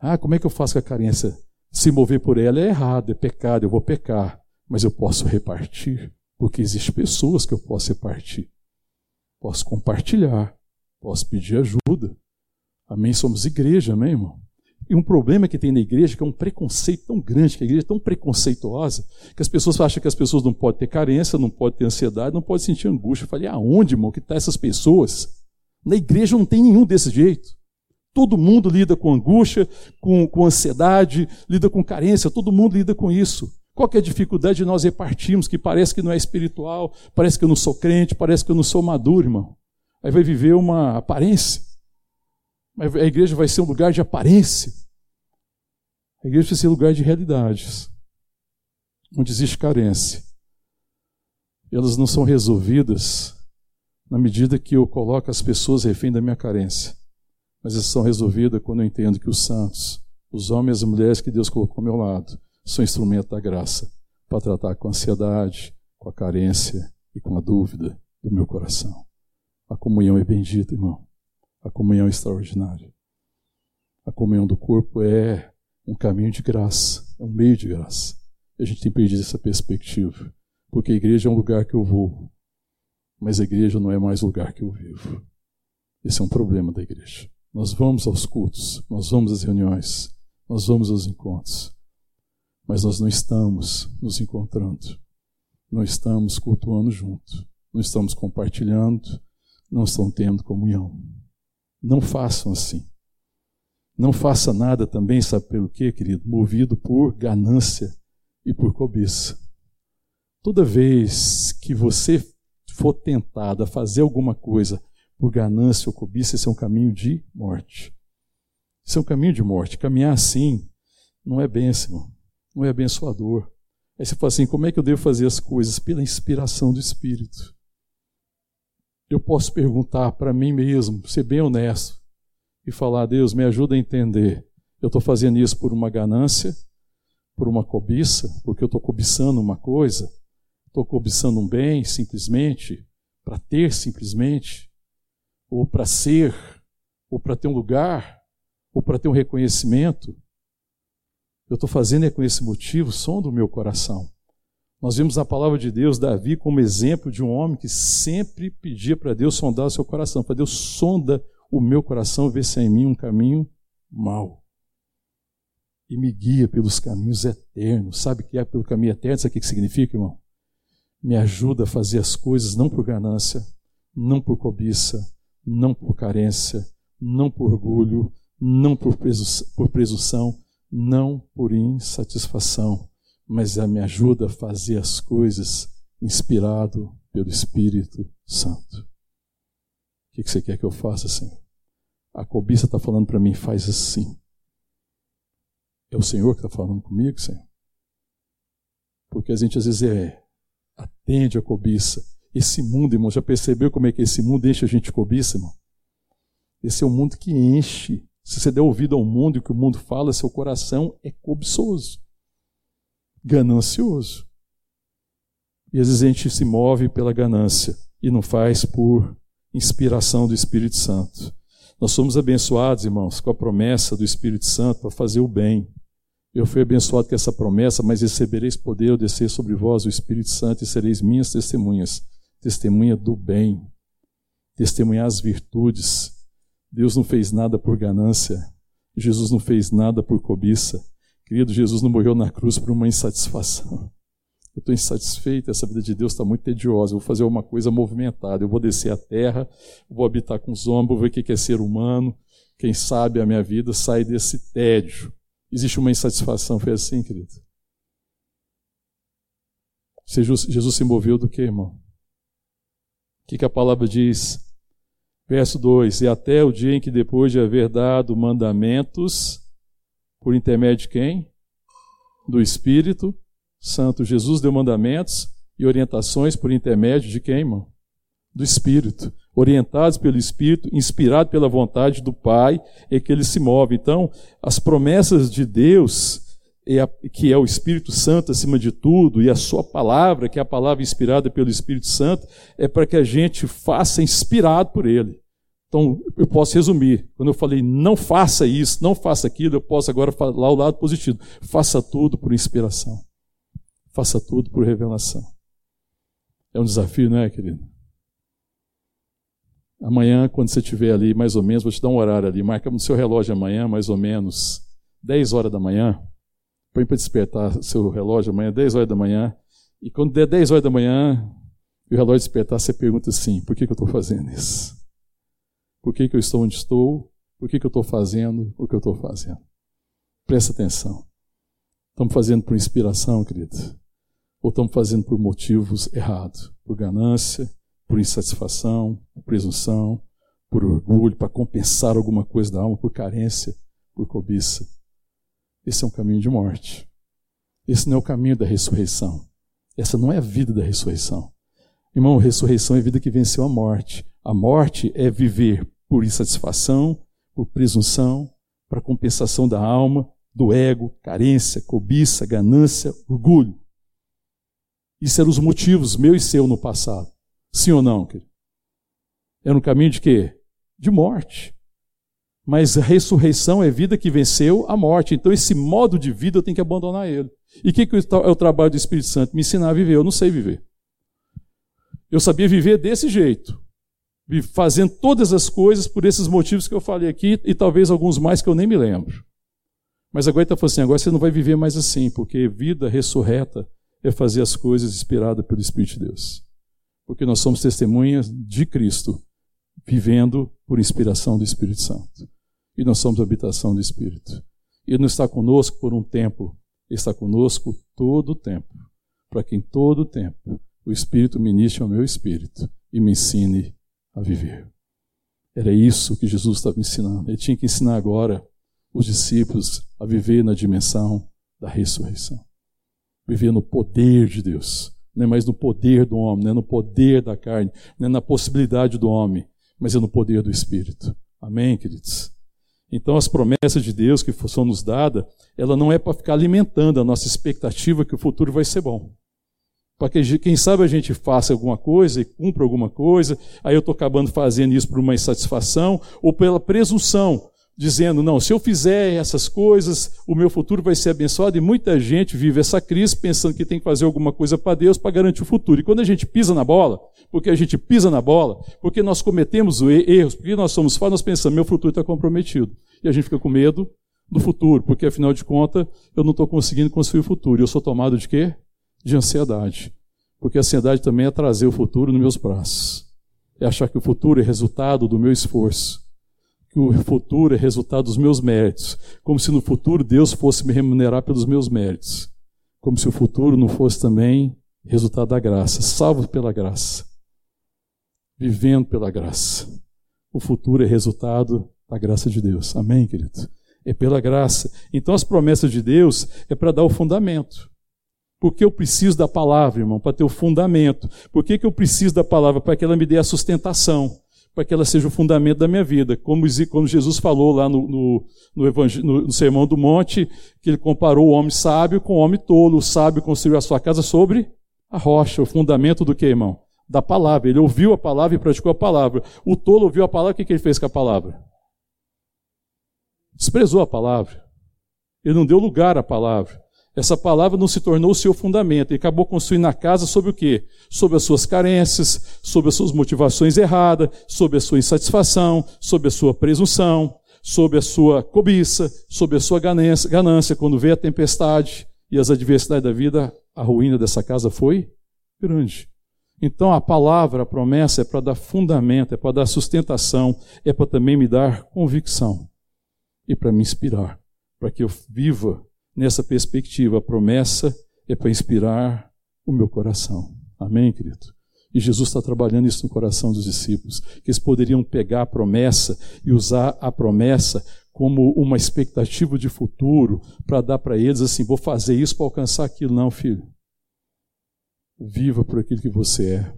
Ah, como é que eu faço com a carência? Se mover por ela é errado, é pecado, eu vou pecar. Mas eu posso repartir, porque existem pessoas que eu posso repartir. Posso compartilhar, posso pedir ajuda. Amém? Somos igreja, amém, irmão? E um problema que tem na igreja, que é um preconceito tão grande, que a igreja é tão preconceituosa, que as pessoas acham que as pessoas não podem ter carência, não podem ter ansiedade, não podem sentir angústia. Eu falei, aonde, irmão, que estão tá essas pessoas? Na igreja não tem nenhum desse jeito. Todo mundo lida com angústia, com, com ansiedade, lida com carência, todo mundo lida com isso. Qual é a dificuldade de nós repartirmos, que parece que não é espiritual, parece que eu não sou crente, parece que eu não sou maduro, irmão? Aí vai viver uma aparência. A igreja vai ser um lugar de aparência. A igreja vai ser um lugar de realidades, onde existe carência. Elas não são resolvidas na medida que eu coloco as pessoas refém da minha carência, mas elas são resolvidas quando eu entendo que os santos, os homens e as mulheres que Deus colocou ao meu lado, são instrumento da graça para tratar com a ansiedade, com a carência e com a dúvida do meu coração. A comunhão é bendita, irmão. A comunhão é extraordinária. A comunhão do corpo é um caminho de graça, é um meio de graça. A gente tem perdido essa perspectiva, porque a igreja é um lugar que eu vou, mas a igreja não é mais o lugar que eu vivo. Esse é um problema da igreja. Nós vamos aos cultos, nós vamos às reuniões, nós vamos aos encontros, mas nós não estamos nos encontrando, não estamos cultuando junto, não estamos compartilhando, não estamos tendo comunhão. Não façam assim. Não faça nada também, sabe pelo quê, querido? Movido por ganância e por cobiça. Toda vez que você for tentado a fazer alguma coisa por ganância ou cobiça, esse é um caminho de morte. Esse é um caminho de morte. Caminhar assim não é bênção, não é abençoador. Aí você fala assim: como é que eu devo fazer as coisas? Pela inspiração do Espírito eu posso perguntar para mim mesmo, ser bem honesto, e falar: Deus, me ajuda a entender. Eu estou fazendo isso por uma ganância, por uma cobiça, porque eu estou cobiçando uma coisa, estou cobiçando um bem simplesmente, para ter simplesmente, ou para ser, ou para ter um lugar, ou para ter um reconhecimento. Eu estou fazendo é com esse motivo, som do meu coração. Nós vimos na palavra de Deus Davi como exemplo de um homem que sempre pedia para Deus sondar o seu coração. Para Deus, sonda o meu coração, vê se há em mim um caminho mau. E me guia pelos caminhos eternos. Sabe o que é pelo caminho eterno? Isso aqui que significa, irmão? Me ajuda a fazer as coisas não por ganância, não por cobiça, não por carência, não por orgulho, não por presunção, não por insatisfação mas me ajuda a fazer as coisas inspirado pelo Espírito Santo. O que você quer que eu faça, Senhor? A cobiça está falando para mim, faz assim. É o Senhor que está falando comigo, Senhor? Porque a gente às vezes é, atende a cobiça. Esse mundo, irmão, já percebeu como é que esse mundo enche a gente de cobiça, irmão? Esse é o mundo que enche. Se você der ouvido ao mundo e o que o mundo fala, seu coração é cobiçoso ganancioso. E às vezes a gente se move pela ganância e não faz por inspiração do Espírito Santo. Nós somos abençoados, irmãos, com a promessa do Espírito Santo para fazer o bem. Eu fui abençoado com essa promessa, mas recebereis poder ao descer sobre vós o Espírito Santo e sereis minhas testemunhas. Testemunha do bem, testemunhar as virtudes. Deus não fez nada por ganância, Jesus não fez nada por cobiça. Querido, Jesus não morreu na cruz por uma insatisfação. Eu estou insatisfeito, essa vida de Deus está muito tediosa. Eu vou fazer uma coisa movimentada. Eu vou descer a terra, vou habitar com os homens, vou ver o que é ser humano. Quem sabe a minha vida sai desse tédio. Existe uma insatisfação, foi assim, querido? Jesus se moveu do que, irmão? O que, que a palavra diz? Verso 2: E até o dia em que, depois de haver dado mandamentos, por intermédio de quem? Do Espírito Santo. Jesus deu mandamentos e orientações por intermédio de quem, irmão? Do Espírito. Orientados pelo Espírito, inspirado pela vontade do Pai, é que ele se move. Então, as promessas de Deus que é o Espírito Santo acima de tudo, e a sua palavra, que é a palavra inspirada pelo Espírito Santo, é para que a gente faça inspirado por ele. Então, eu posso resumir. Quando eu falei não faça isso, não faça aquilo, eu posso agora falar o lado positivo. Faça tudo por inspiração. Faça tudo por revelação. É um desafio, não é, querido? Amanhã, quando você estiver ali, mais ou menos, vou te dar um horário ali, marca no seu relógio amanhã, mais ou menos, 10 horas da manhã. Põe para despertar seu relógio amanhã, 10 horas da manhã. E quando der 10 horas da manhã, e o relógio despertar, você pergunta assim: por que, que eu estou fazendo isso? Por que, que eu estou onde estou? Por que, que eu estou fazendo o que eu estou fazendo? Presta atenção. Estamos fazendo por inspiração, querido? Ou estamos fazendo por motivos errados? Por ganância, por insatisfação, por presunção, por orgulho, para compensar alguma coisa da alma, por carência, por cobiça. Esse é um caminho de morte. Esse não é o caminho da ressurreição. Essa não é a vida da ressurreição. Irmão, ressurreição é vida que venceu a morte. A morte é viver por insatisfação, por presunção, para compensação da alma, do ego, carência, cobiça, ganância, orgulho. Isso eram os motivos meu e seu no passado. Sim ou não, querido? Era um caminho de quê? De morte. Mas a ressurreição é vida que venceu a morte. Então, esse modo de vida eu tenho que abandonar ele. E o que, que é o trabalho do Espírito Santo? Me ensinar a viver. Eu não sei viver. Eu sabia viver desse jeito. Fazendo todas as coisas por esses motivos que eu falei aqui e talvez alguns mais que eu nem me lembro. Mas agora está falando assim: agora você não vai viver mais assim, porque vida ressurreta é fazer as coisas inspirada pelo Espírito de Deus. Porque nós somos testemunhas de Cristo, vivendo por inspiração do Espírito Santo e nós somos habitação do Espírito. Ele não está conosco por um tempo, ele está conosco todo o tempo, para que em todo o tempo o Espírito ministre ao meu espírito e me ensine a viver. Era isso que Jesus estava ensinando. Ele tinha que ensinar agora os discípulos a viver na dimensão da ressurreição. Viver no poder de Deus. Não é mais no poder do homem, não é no poder da carne, não é na possibilidade do homem, mas é no poder do Espírito. Amém, queridos? Então, as promessas de Deus que são nos dadas, ela não é para ficar alimentando a nossa expectativa que o futuro vai ser bom. Para que, quem sabe, a gente faça alguma coisa e cumpra alguma coisa, aí eu estou acabando fazendo isso por uma insatisfação ou pela presunção dizendo: não, se eu fizer essas coisas, o meu futuro vai ser abençoado. E muita gente vive essa crise pensando que tem que fazer alguma coisa para Deus para garantir o futuro. E quando a gente pisa na bola, porque a gente pisa na bola, porque nós cometemos erros, porque nós somos falhos, nós pensamos: meu futuro está comprometido. E a gente fica com medo do futuro, porque afinal de contas eu não estou conseguindo construir o futuro. E eu sou tomado de quê? De ansiedade. Porque a ansiedade também é trazer o futuro nos meus braços. É achar que o futuro é resultado do meu esforço que o futuro é resultado dos meus méritos, como se no futuro Deus fosse me remunerar pelos meus méritos, como se o futuro não fosse também resultado da graça, salvo pela graça, vivendo pela graça. O futuro é resultado da graça de Deus. Amém, querido? É pela graça. Então as promessas de Deus é para dar o fundamento. Porque eu preciso da palavra, irmão, para ter o fundamento. Por que, que eu preciso da palavra? Para que ela me dê a sustentação para que ela seja o fundamento da minha vida. Como, como Jesus falou lá no, no, no, no, Sermão do Monte, que ele comparou o homem sábio com o homem tolo. O sábio construiu a sua casa sobre a rocha, o fundamento do que, irmão? Da palavra. Ele ouviu a palavra e praticou a palavra. O tolo ouviu a palavra, o que, que ele fez com a palavra? Desprezou a palavra. Ele não deu lugar à palavra. Essa palavra não se tornou o seu fundamento. Ele acabou construindo a casa sobre o quê? Sobre as suas carências, sobre as suas motivações erradas, sobre a sua insatisfação, sobre a sua presunção, sobre a sua cobiça, sobre a sua ganância. ganância. Quando veio a tempestade e as adversidades da vida, a ruína dessa casa foi grande. Então a palavra, a promessa é para dar fundamento, é para dar sustentação, é para também me dar convicção e para me inspirar, para que eu viva nessa perspectiva. A promessa é para inspirar o meu coração. Amém, querido? E Jesus está trabalhando isso no coração dos discípulos, que eles poderiam pegar a promessa e usar a promessa como uma expectativa de futuro para dar para eles assim: vou fazer isso para alcançar aquilo. Não, filho. Viva por aquilo que você é.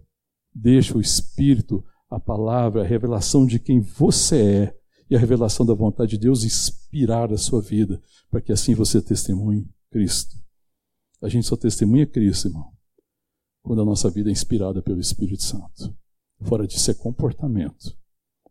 Deixa o Espírito, a palavra, a revelação de quem você é e a revelação da vontade de Deus inspirar a sua vida, para que assim você testemunhe Cristo. A gente só testemunha Cristo, irmão, quando a nossa vida é inspirada pelo Espírito Santo. Fora disso é comportamento,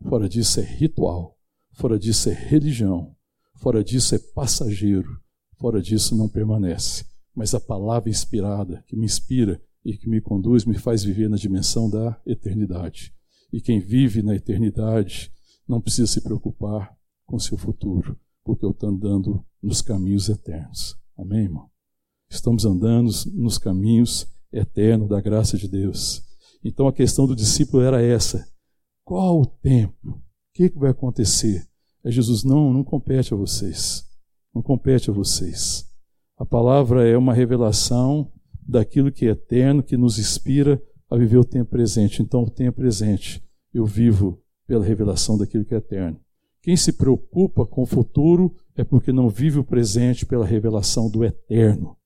fora disso é ritual, fora disso é religião, fora disso é passageiro, fora disso não permanece. Mas a palavra inspirada que me inspira e que me conduz me faz viver na dimensão da eternidade. E quem vive na eternidade não precisa se preocupar com seu futuro, porque eu estou andando nos caminhos eternos. Amém, irmão? Estamos andando nos caminhos eternos da graça de Deus. Então a questão do discípulo era essa: qual o tempo? O que, vai acontecer? É Jesus, não, não compete a vocês. Não compete a vocês. A palavra é uma revelação daquilo que é eterno, que nos inspira a viver o tempo presente. Então, o tempo presente eu vivo pela revelação daquilo que é eterno. Quem se preocupa com o futuro é porque não vive o presente pela revelação do eterno.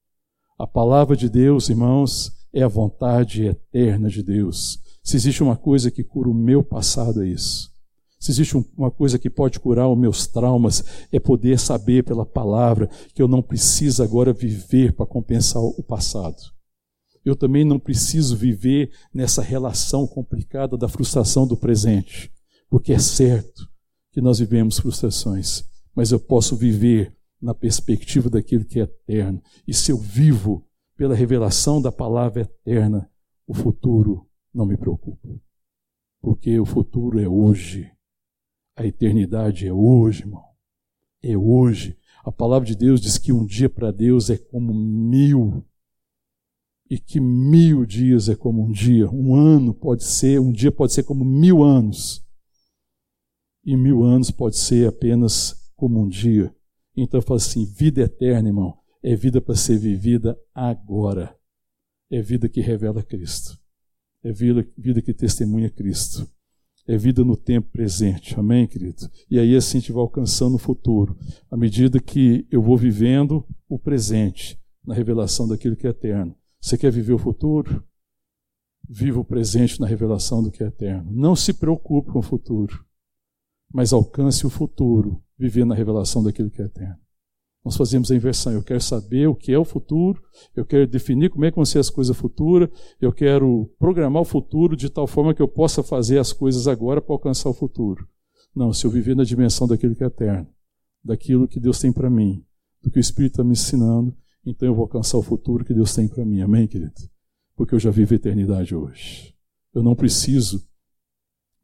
A palavra de Deus, irmãos, é a vontade eterna de Deus. Se existe uma coisa que cura o meu passado, é isso. Se existe uma coisa que pode curar os meus traumas, é poder saber pela palavra que eu não preciso agora viver para compensar o passado. Eu também não preciso viver nessa relação complicada da frustração do presente, porque é certo que nós vivemos frustrações, mas eu posso viver na perspectiva daquilo que é eterno. E se eu vivo pela revelação da palavra eterna, o futuro não me preocupa, porque o futuro é hoje. A eternidade é hoje, irmão. É hoje. A palavra de Deus diz que um dia para Deus é como mil. E que mil dias é como um dia. Um ano pode ser, um dia pode ser como mil anos. E mil anos pode ser apenas como um dia. Então eu falo assim: vida eterna, irmão, é vida para ser vivida agora. É vida que revela Cristo. É vida, vida que testemunha Cristo é vida no tempo presente. Amém, querido? E aí assim a gente vai alcançando o futuro, à medida que eu vou vivendo o presente, na revelação daquilo que é eterno. Você quer viver o futuro? Viva o presente na revelação do que é eterno. Não se preocupe com o futuro, mas alcance o futuro, vivendo na revelação daquilo que é eterno. Nós fazemos a inversão. Eu quero saber o que é o futuro, eu quero definir como é que vão ser as coisas futuras, eu quero programar o futuro de tal forma que eu possa fazer as coisas agora para alcançar o futuro. Não, se eu viver na dimensão daquilo que é eterno, daquilo que Deus tem para mim, do que o Espírito está me ensinando, então eu vou alcançar o futuro que Deus tem para mim. Amém, querido? Porque eu já vivo a eternidade hoje. Eu não preciso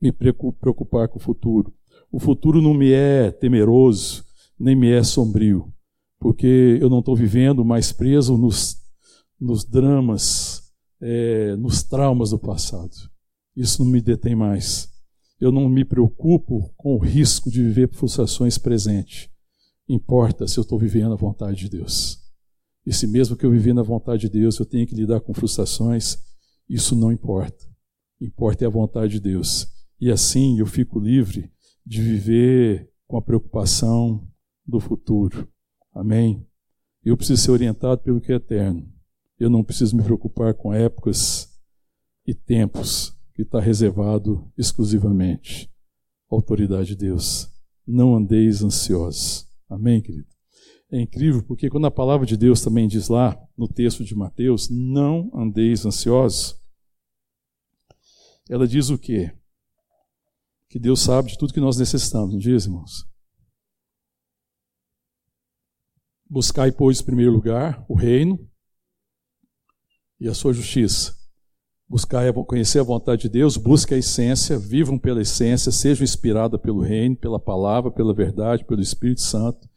me preocupar com o futuro. O futuro não me é temeroso, nem me é sombrio porque eu não estou vivendo mais preso nos, nos dramas, é, nos traumas do passado. Isso não me detém mais. Eu não me preocupo com o risco de viver frustrações presentes. Importa se eu estou vivendo a vontade de Deus. E se mesmo que eu viver na vontade de Deus, eu tenho que lidar com frustrações, isso não importa. Importa é a vontade de Deus. E assim eu fico livre de viver com a preocupação do futuro. Amém? Eu preciso ser orientado pelo que é eterno. Eu não preciso me preocupar com épocas e tempos que está reservado exclusivamente à autoridade de Deus. Não andeis ansiosos. Amém, querido? É incrível porque quando a palavra de Deus também diz lá no texto de Mateus, não andeis ansiosos, ela diz o quê? Que Deus sabe de tudo que nós necessitamos, não diz, irmãos? Buscai, pois, em primeiro lugar o reino e a sua justiça. Buscai conhecer a vontade de Deus, busque a essência, vivam pela essência, sejam inspirados pelo reino, pela palavra, pela verdade, pelo Espírito Santo.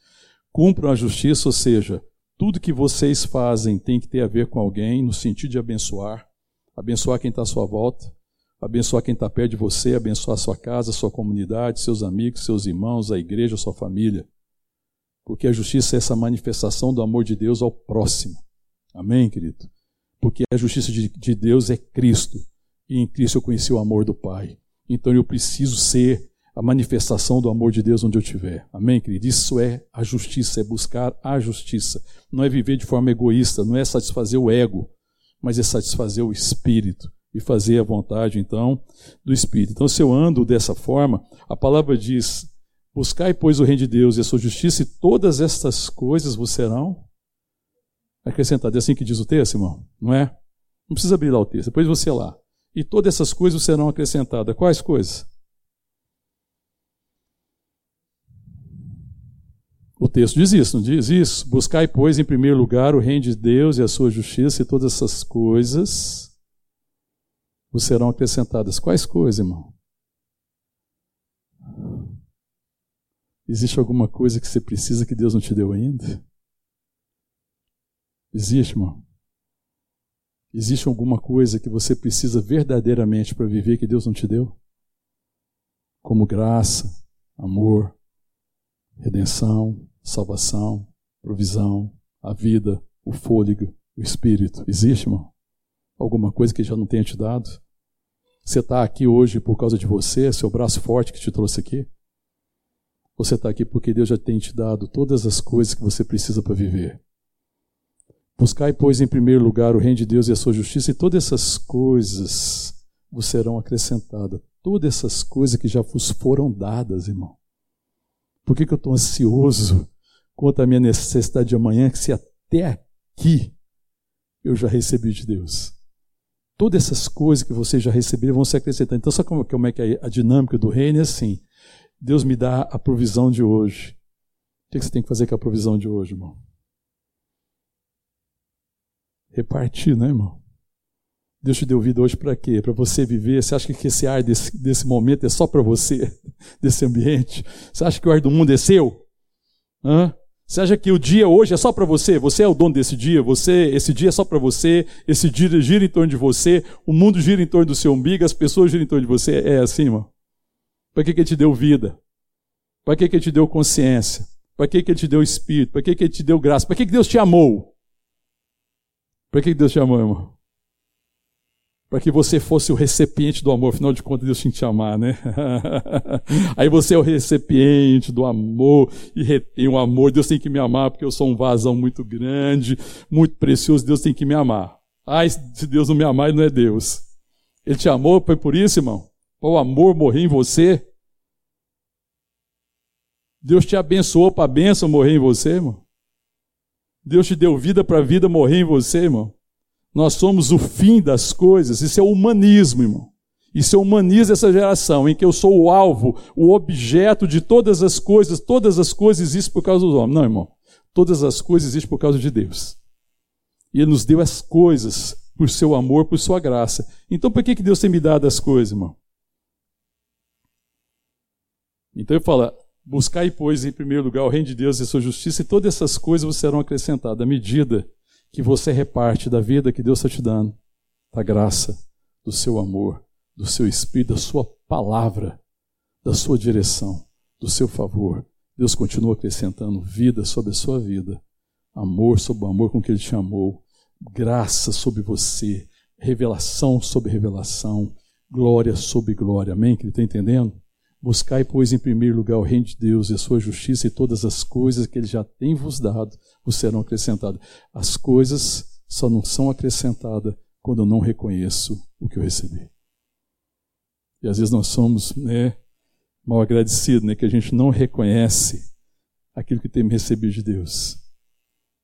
Cumpram a justiça, ou seja, tudo que vocês fazem tem que ter a ver com alguém, no sentido de abençoar. Abençoar quem está à sua volta, abençoar quem está perto de você, abençoar sua casa, a sua comunidade, seus amigos, seus irmãos, a igreja, sua família. Porque a justiça é essa manifestação do amor de Deus ao próximo. Amém, querido? Porque a justiça de, de Deus é Cristo. E em Cristo eu conheci o amor do Pai. Então eu preciso ser a manifestação do amor de Deus onde eu estiver. Amém, querido? Isso é a justiça, é buscar a justiça. Não é viver de forma egoísta, não é satisfazer o ego, mas é satisfazer o espírito e fazer a vontade, então, do espírito. Então, se eu ando dessa forma, a palavra diz: Buscai, pois, o reino de Deus e a sua justiça, e todas estas coisas vos serão acrescentadas. É assim que diz o texto, irmão? Não é? Não precisa abrir lá o texto, depois você lá. E todas essas coisas serão acrescentadas. Quais coisas? O texto diz isso, não diz isso? Buscai, pois, em primeiro lugar o reino de Deus e a sua justiça, e todas essas coisas vos serão acrescentadas. Quais coisas, irmão? Existe alguma coisa que você precisa que Deus não te deu ainda? Existe, irmão? Existe alguma coisa que você precisa verdadeiramente para viver que Deus não te deu? Como graça, amor, redenção, salvação, provisão, a vida, o fôlego, o espírito. Existe, irmão? Alguma coisa que já não tenha te dado? Você está aqui hoje por causa de você, seu braço forte que te trouxe aqui? Você está aqui porque Deus já tem te dado todas as coisas que você precisa para viver. Buscai, pois, em primeiro lugar o reino de Deus e a sua justiça, e todas essas coisas vos serão acrescentadas. Todas essas coisas que já vos foram dadas, irmão. Por que, que eu estou ansioso quanto à minha necessidade de amanhã, que se até aqui eu já recebi de Deus. Todas essas coisas que vocês já receberam vão ser acrescentadas. Então, sabe como, como é que é a dinâmica do reino? É assim: Deus me dá a provisão de hoje. O que você tem que fazer com a provisão de hoje, irmão? Repartir, né, irmão? Deus te deu vida hoje para quê? Para você viver. Você acha que esse ar desse, desse momento é só para você, *laughs* desse ambiente? Você acha que o ar do mundo é seu? Hã? Você acha que o dia hoje é só para você? Você é o dono desse dia? Você, esse dia é só para você? Esse dia gira em torno de você? O mundo gira em torno do seu umbigo? As pessoas giram em torno de você? É assim, irmão? Para que que ele te deu vida? Para que que ele te deu consciência? Para que que ele te deu espírito? Para que que ele te deu graça? Para que que Deus te amou? Para que que Deus te amou, irmão? Para que você fosse o recipiente do amor. Afinal de contas, Deus tinha que te amar, né? *laughs* Aí você é o recipiente do amor e retém o amor. Deus tem que me amar porque eu sou um vazão muito grande, muito precioso. Deus tem que me amar. Ai, se Deus não me amar, ele não é Deus. Ele te amou, foi por isso, irmão? Para o amor morrer em você. Deus te abençoou para a bênção morrer em você, irmão. Deus te deu vida para a vida morrer em você, irmão. Nós somos o fim das coisas. Isso é humanismo, irmão. Isso humanismo essa geração, em que eu sou o alvo, o objeto de todas as coisas. Todas as coisas existem por causa dos homens. Não, irmão. Todas as coisas existem por causa de Deus. E Ele nos deu as coisas por seu amor, por sua graça. Então, por que, que Deus tem me dado as coisas, irmão? Então ele fala: buscai, pois, em primeiro lugar o reino de Deus e a sua justiça, e todas essas coisas serão acrescentadas à medida que você reparte da vida que Deus está te dando, da graça, do seu amor, do seu espírito, da sua palavra, da sua direção, do seu favor. Deus continua acrescentando vida sobre a sua vida, amor sobre o amor com que Ele te amou, graça sobre você, revelação sobre revelação, glória sobre glória. Amém? Que ele está entendendo? Buscai, pois, em primeiro lugar o reino de Deus e a sua justiça, e todas as coisas que ele já tem vos dado vos serão acrescentadas. As coisas só não são acrescentadas quando eu não reconheço o que eu recebi. E às vezes nós somos né, mal agradecidos, né, que a gente não reconhece aquilo que temos recebido de Deus.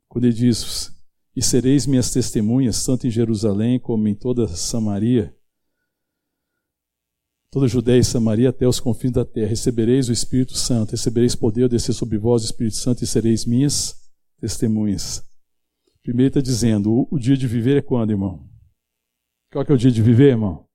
Quando ele diz: E sereis minhas testemunhas, tanto em Jerusalém como em toda Samaria toda Judéia e Samaria até os confins da terra. Recebereis o Espírito Santo, recebereis poder descer sobre vós o Espírito Santo e sereis minhas testemunhas. Primeiro está dizendo, o, o, dia de viver é quando, irmão? Qual que é o dia de viver, irmão?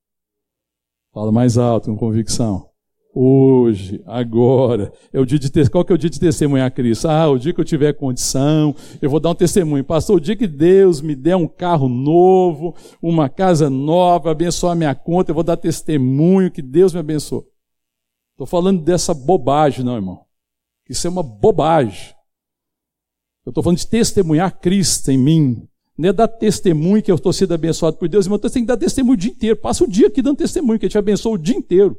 Fala mais alto, com convicção hoje, agora. É o dia de ter... Qual que é o dia de testemunhar Cristo? Ah, o dia que eu tiver condição, eu vou dar um testemunho. Pastor, o dia que Deus me der um carro novo, uma casa nova, abençoar a minha conta, eu vou dar testemunho que Deus me abençoou. Estou falando dessa bobagem, não, irmão. Isso é uma bobagem. Eu estou falando de testemunhar Cristo em mim, Não é dar testemunho que eu estou sendo abençoado por Deus, irmão. Você tem que dar testemunho o dia inteiro. Passa o dia aqui dando testemunho, que Ele te abençoa o dia inteiro.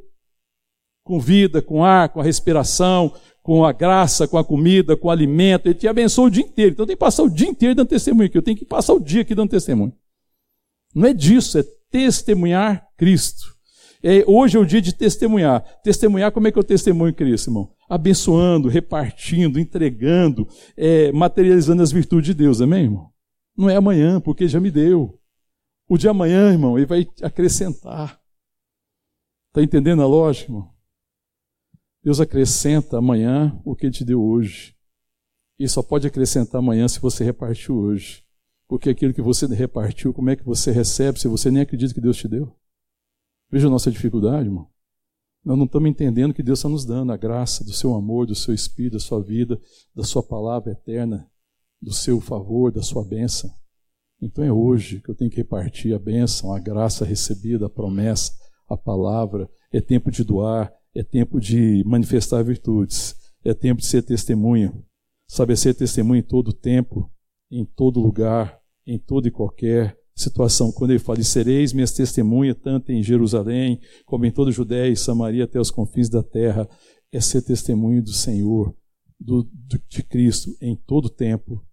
Com vida, com ar, com a respiração, com a graça, com a comida, com o alimento. Ele te abençoa o dia inteiro. Então tem que passar o dia inteiro dando testemunho aqui. Eu tenho que passar o dia aqui dando testemunho. Não é disso, é testemunhar Cristo. É, hoje é o dia de testemunhar. Testemunhar, como é que eu testemunho Cristo, irmão? Abençoando, repartindo, entregando, é, materializando as virtudes de Deus, amém, irmão? Não é amanhã, porque já me deu. O de amanhã, irmão, ele vai acrescentar. Está entendendo a lógica, irmão? Deus acrescenta amanhã o que ele te deu hoje. E só pode acrescentar amanhã se você repartiu hoje. Porque aquilo que você repartiu, como é que você recebe se você nem acredita que Deus te deu? Veja a nossa dificuldade, irmão. Nós não estamos entendendo que Deus está nos dando a graça do seu amor, do seu espírito, da sua vida, da sua palavra eterna, do seu favor, da sua bênção. Então é hoje que eu tenho que repartir a bênção, a graça recebida, a promessa, a palavra. É tempo de doar, é tempo de manifestar virtudes, é tempo de ser testemunha. Saber ser testemunha em todo tempo, em todo lugar, em toda e qualquer situação. Quando ele fala, e sereis minhas testemunhas, tanto em Jerusalém, como em toda Judéia e Samaria, até os confins da terra, é ser testemunho do Senhor, do, do, de Cristo, em todo tempo,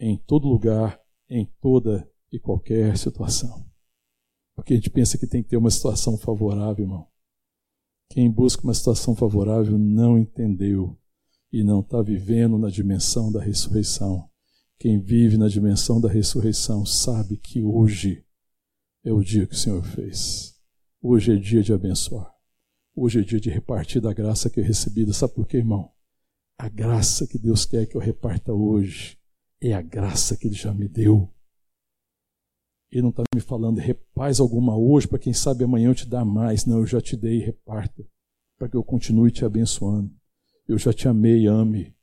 em todo lugar, em toda e qualquer situação. Porque a gente pensa que tem que ter uma situação favorável, irmão. Quem busca uma situação favorável não entendeu e não está vivendo na dimensão da ressurreição. Quem vive na dimensão da ressurreição sabe que hoje é o dia que o Senhor fez. Hoje é dia de abençoar. Hoje é dia de repartir da graça que eu recebi. Sabe por quê, irmão? A graça que Deus quer que eu reparta hoje é a graça que Ele já me deu. Ele não está me falando, repaz alguma hoje, para quem sabe amanhã eu te dar mais. Não, eu já te dei, reparta, para que eu continue te abençoando. Eu já te amei, ame.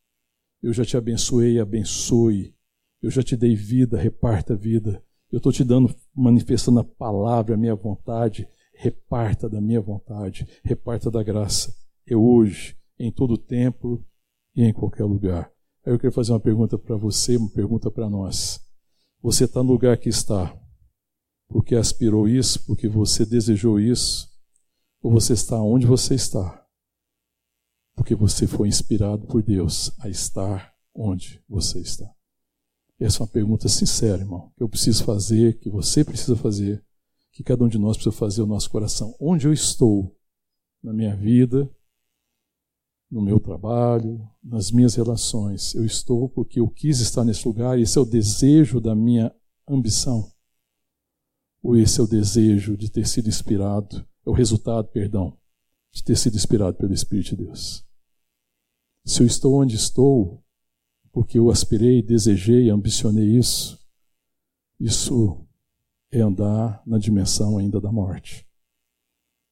Eu já te abençoei, abençoe. Eu já te dei vida, reparta a vida. Eu estou te dando, manifestando a palavra, a minha vontade. Reparta da minha vontade, reparta da graça. É hoje, em todo tempo e em qualquer lugar. Aí eu quero fazer uma pergunta para você, uma pergunta para nós. Você está no lugar que está porque aspirou isso, porque você desejou isso, ou você está onde você está porque você foi inspirado por Deus a estar onde você está? Essa é uma pergunta sincera, irmão, que eu preciso fazer, que você precisa fazer, que cada um de nós precisa fazer o nosso coração. Onde eu estou na minha vida, no meu trabalho, nas minhas relações. Eu estou porque eu quis estar nesse lugar, esse é o desejo da minha ambição. Ou esse é o desejo de ter sido inspirado, é o resultado, perdão, de ter sido inspirado pelo Espírito de Deus. Se eu estou onde estou, porque eu aspirei, desejei, ambicionei isso, isso é andar na dimensão ainda da morte.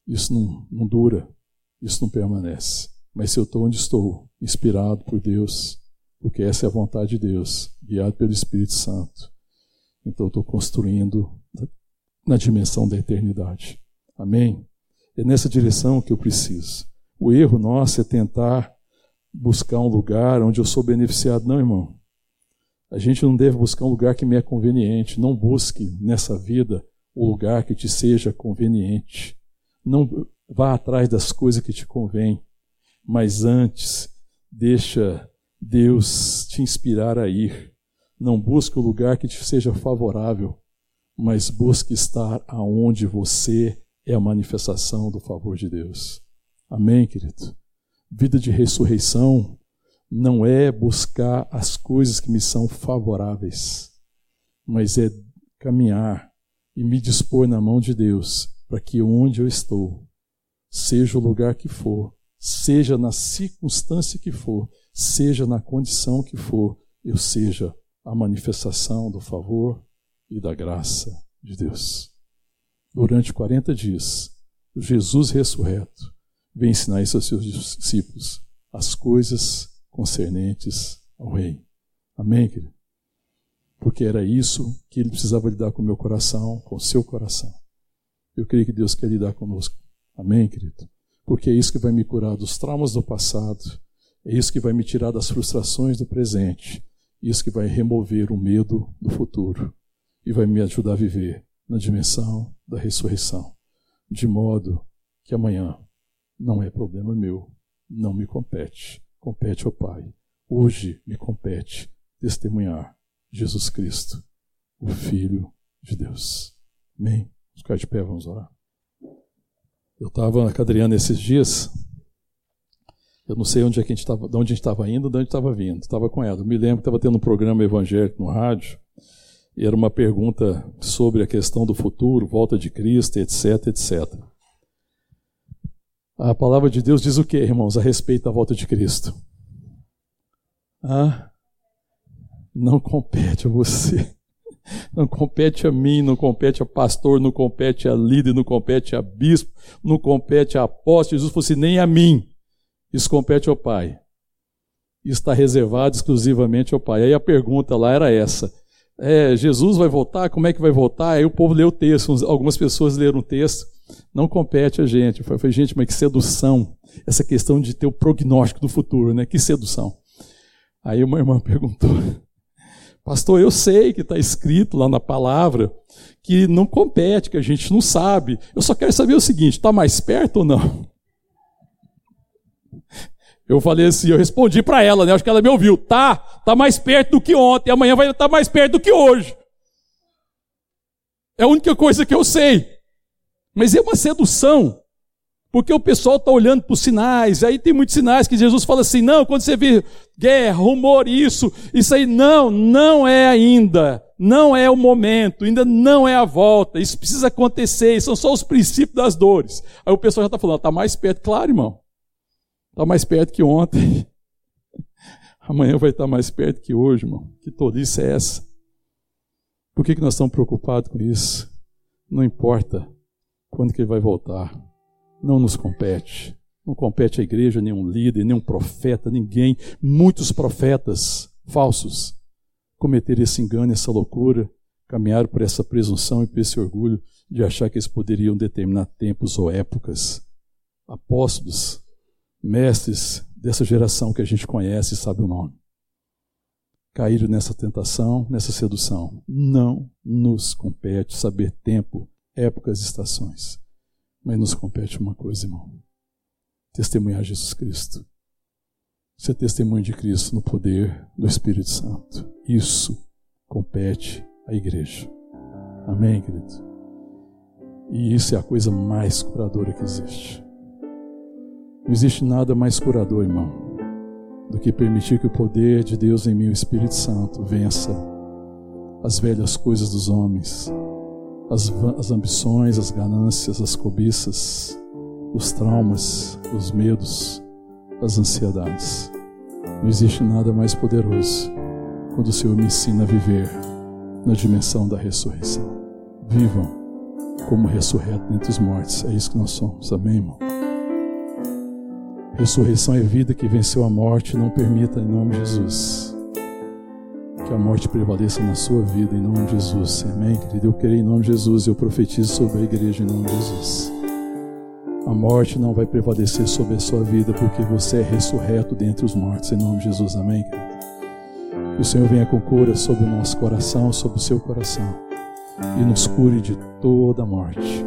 Isso não, não dura, isso não permanece. Mas se eu estou onde estou, inspirado por Deus, porque essa é a vontade de Deus, guiado pelo Espírito Santo, então eu estou construindo na dimensão da eternidade. Amém? É nessa direção que eu preciso. O erro nosso é tentar buscar um lugar onde eu sou beneficiado. Não, irmão. A gente não deve buscar um lugar que me é conveniente. Não busque nessa vida o lugar que te seja conveniente. Não vá atrás das coisas que te convêm, mas antes deixa Deus te inspirar a ir. Não busque o lugar que te seja favorável, mas busque estar aonde você é a manifestação do favor de Deus. Amém, querido? Vida de ressurreição não é buscar as coisas que me são favoráveis, mas é caminhar e me dispor na mão de Deus para que onde eu estou, seja o lugar que for, seja na circunstância que for, seja na condição que for, eu seja a manifestação do favor e da graça de Deus. Durante 40 dias, Jesus ressurreto vem ensinar isso aos seus discípulos, as coisas concernentes ao Rei. Amém, querido? Porque era isso que ele precisava lidar com o meu coração, com o seu coração. Eu creio que Deus quer lidar conosco. Amém, querido? Porque é isso que vai me curar dos traumas do passado, é isso que vai me tirar das frustrações do presente, isso que vai remover o medo do futuro. E vai me ajudar a viver na dimensão da ressurreição, de modo que amanhã não é problema meu, não me compete, compete ao Pai. Hoje me compete testemunhar Jesus Cristo, o Filho de Deus. Amém? Vamos ficar de pé, vamos orar. Eu estava na Cadriana esses dias. Eu não sei onde é que a gente estava, de onde a gente estava indo, de onde estava vindo. Estava com ela. Eu me lembro que estava tendo um programa evangélico no rádio. E era uma pergunta sobre a questão do futuro, volta de Cristo, etc, etc. A palavra de Deus diz o que, irmãos, a respeito da volta de Cristo? Ah, não compete a você. *laughs* Não compete a mim, não compete a pastor, não compete a líder, não compete a bispo, não compete a apóstolo. Jesus fosse nem a mim. Isso compete ao Pai. Isso está reservado exclusivamente ao Pai. Aí a pergunta lá era essa: é, Jesus vai voltar? Como é que vai voltar? Aí o povo leu o texto, algumas pessoas leram o texto. Não compete a gente. Eu falei, gente, mas que sedução. Essa questão de ter o prognóstico do futuro, né? Que sedução. Aí uma irmã *laughs* perguntou, Pastor, eu sei que está escrito lá na palavra que não compete, que a gente não sabe. Eu só quero saber o seguinte: está mais perto ou não? Eu falei assim, eu respondi para ela, né? Acho que ela me ouviu. Tá, tá mais perto do que ontem. Amanhã vai estar tá mais perto do que hoje. É a única coisa que eu sei. Mas é uma sedução. Porque o pessoal está olhando para os sinais, aí tem muitos sinais que Jesus fala assim: não, quando você vê guerra, rumor, isso, isso aí, não, não é ainda, não é o momento, ainda não é a volta, isso precisa acontecer, são só os princípios das dores. Aí o pessoal já está falando: está mais perto, claro, irmão, está mais perto que ontem, *laughs* amanhã vai estar tá mais perto que hoje, irmão. Que tolice é essa? Por que, que nós estamos preocupados com isso? Não importa quando que ele vai voltar não nos compete. Não compete à igreja, nenhum líder, nenhum profeta, ninguém. Muitos profetas falsos cometeram esse engano, essa loucura, caminharam por essa presunção e por esse orgulho de achar que eles poderiam determinar tempos ou épocas. Apóstolos, mestres dessa geração que a gente conhece e sabe o nome. Caíram nessa tentação, nessa sedução. Não nos compete saber tempo, épocas, estações. Mas nos compete uma coisa, irmão: testemunhar Jesus Cristo. Ser testemunho de Cristo no poder do Espírito Santo. Isso compete à igreja. Amém, querido? E isso é a coisa mais curadora que existe. Não existe nada mais curador, irmão, do que permitir que o poder de Deus em mim, o Espírito Santo, vença as velhas coisas dos homens as, as ambições, as ganâncias, as cobiças, os traumas, os medos, as ansiedades. Não existe nada mais poderoso quando o Senhor me ensina a viver na dimensão da ressurreição. Vivam como ressurreto dentre os mortos. É isso que nós somos. Amém, irmão? Ressurreição é vida que venceu a morte. Não permita, em nome de Jesus, que a morte prevaleça na sua vida em nome de Jesus. Amém, querido? Eu creio em nome de Jesus eu profetizo sobre a igreja em nome de Jesus. A morte não vai prevalecer sobre a sua vida porque você é ressurreto dentre os mortos em nome de Jesus. Amém, querido? Que o Senhor venha com cura sobre o nosso coração, sobre o seu coração e nos cure de toda a morte.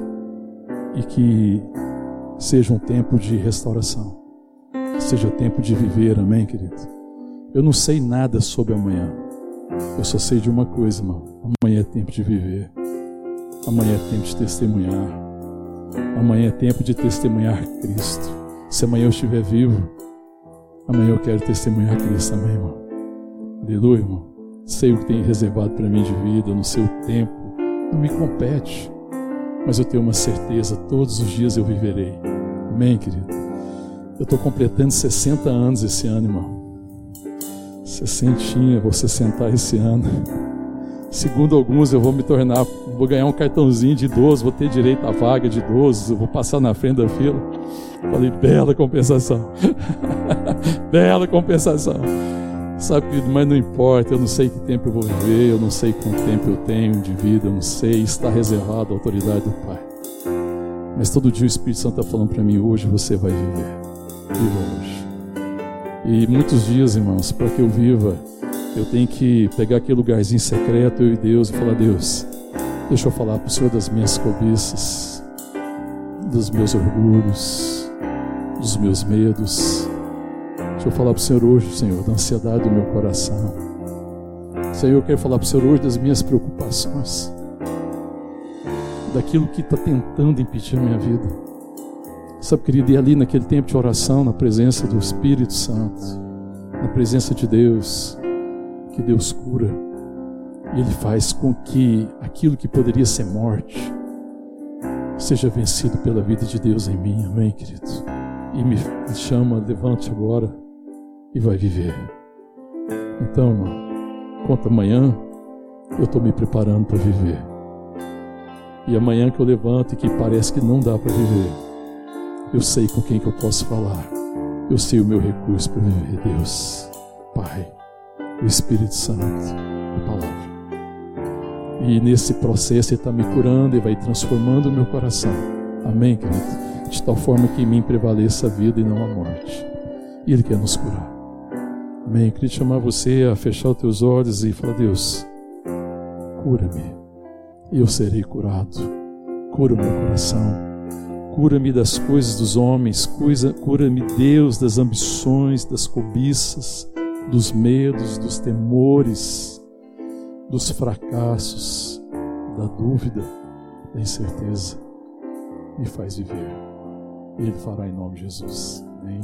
E que seja um tempo de restauração. Seja tempo de viver, amém, querido? Eu não sei nada sobre amanhã. Eu só sei de uma coisa, irmão. Amanhã é tempo de viver. Amanhã é tempo de testemunhar. Amanhã é tempo de testemunhar Cristo. Se amanhã eu estiver vivo, amanhã eu quero testemunhar Cristo também, irmão. Aleluia, irmão. Sei o que tem reservado para mim de vida, no seu tempo. Não me compete. Mas eu tenho uma certeza, todos os dias eu viverei. Amém, querido? Eu estou completando 60 anos esse ano, irmão. Sessentinha, vou sentar esse ano. Segundo alguns, eu vou me tornar, vou ganhar um cartãozinho de idoso, vou ter direito à vaga de idoso, vou passar na frente da fila. Falei, bela compensação. *laughs* bela compensação. Sabe, mas não importa, eu não sei que tempo eu vou viver, eu não sei quanto tempo eu tenho de vida, eu não sei, está reservado à autoridade do Pai. Mas todo dia o Espírito Santo está falando para mim, hoje você vai viver. Hoje. E muitos dias, irmãos, para que eu viva Eu tenho que pegar aquele lugarzinho secreto, eu e Deus, e falar: Deus, deixa eu falar para o Senhor das minhas cobiças, dos meus orgulhos, dos meus medos. Deixa eu falar para o Senhor hoje, Senhor, da ansiedade do meu coração. Senhor, eu quero falar para o Senhor hoje das minhas preocupações, daquilo que está tentando impedir a minha vida. Sabe, querido, e ali naquele tempo de oração, na presença do Espírito Santo, na presença de Deus, que Deus cura, e Ele faz com que aquilo que poderia ser morte seja vencido pela vida de Deus em mim, amém, querido? E me chama, levante agora e vai viver. Então, irmão, conta amanhã, eu estou me preparando para viver. E amanhã que eu levanto e que parece que não dá para viver, eu sei com quem que eu posso falar. Eu sei o meu recurso para viver, Deus, Pai, o Espírito Santo, a palavra. E nesse processo Ele está me curando e vai transformando o meu coração. Amém, querido? De tal forma que em mim prevaleça a vida e não a morte. Ele quer nos curar. Amém. Eu queria chamar você a fechar os teus olhos e falar: Deus, cura-me, eu serei curado. Cura o meu coração. Cura-me das coisas dos homens, cura-me, Deus, das ambições, das cobiças, dos medos, dos temores, dos fracassos, da dúvida, da incerteza. Me faz viver. Ele fará em nome de Jesus. Amém.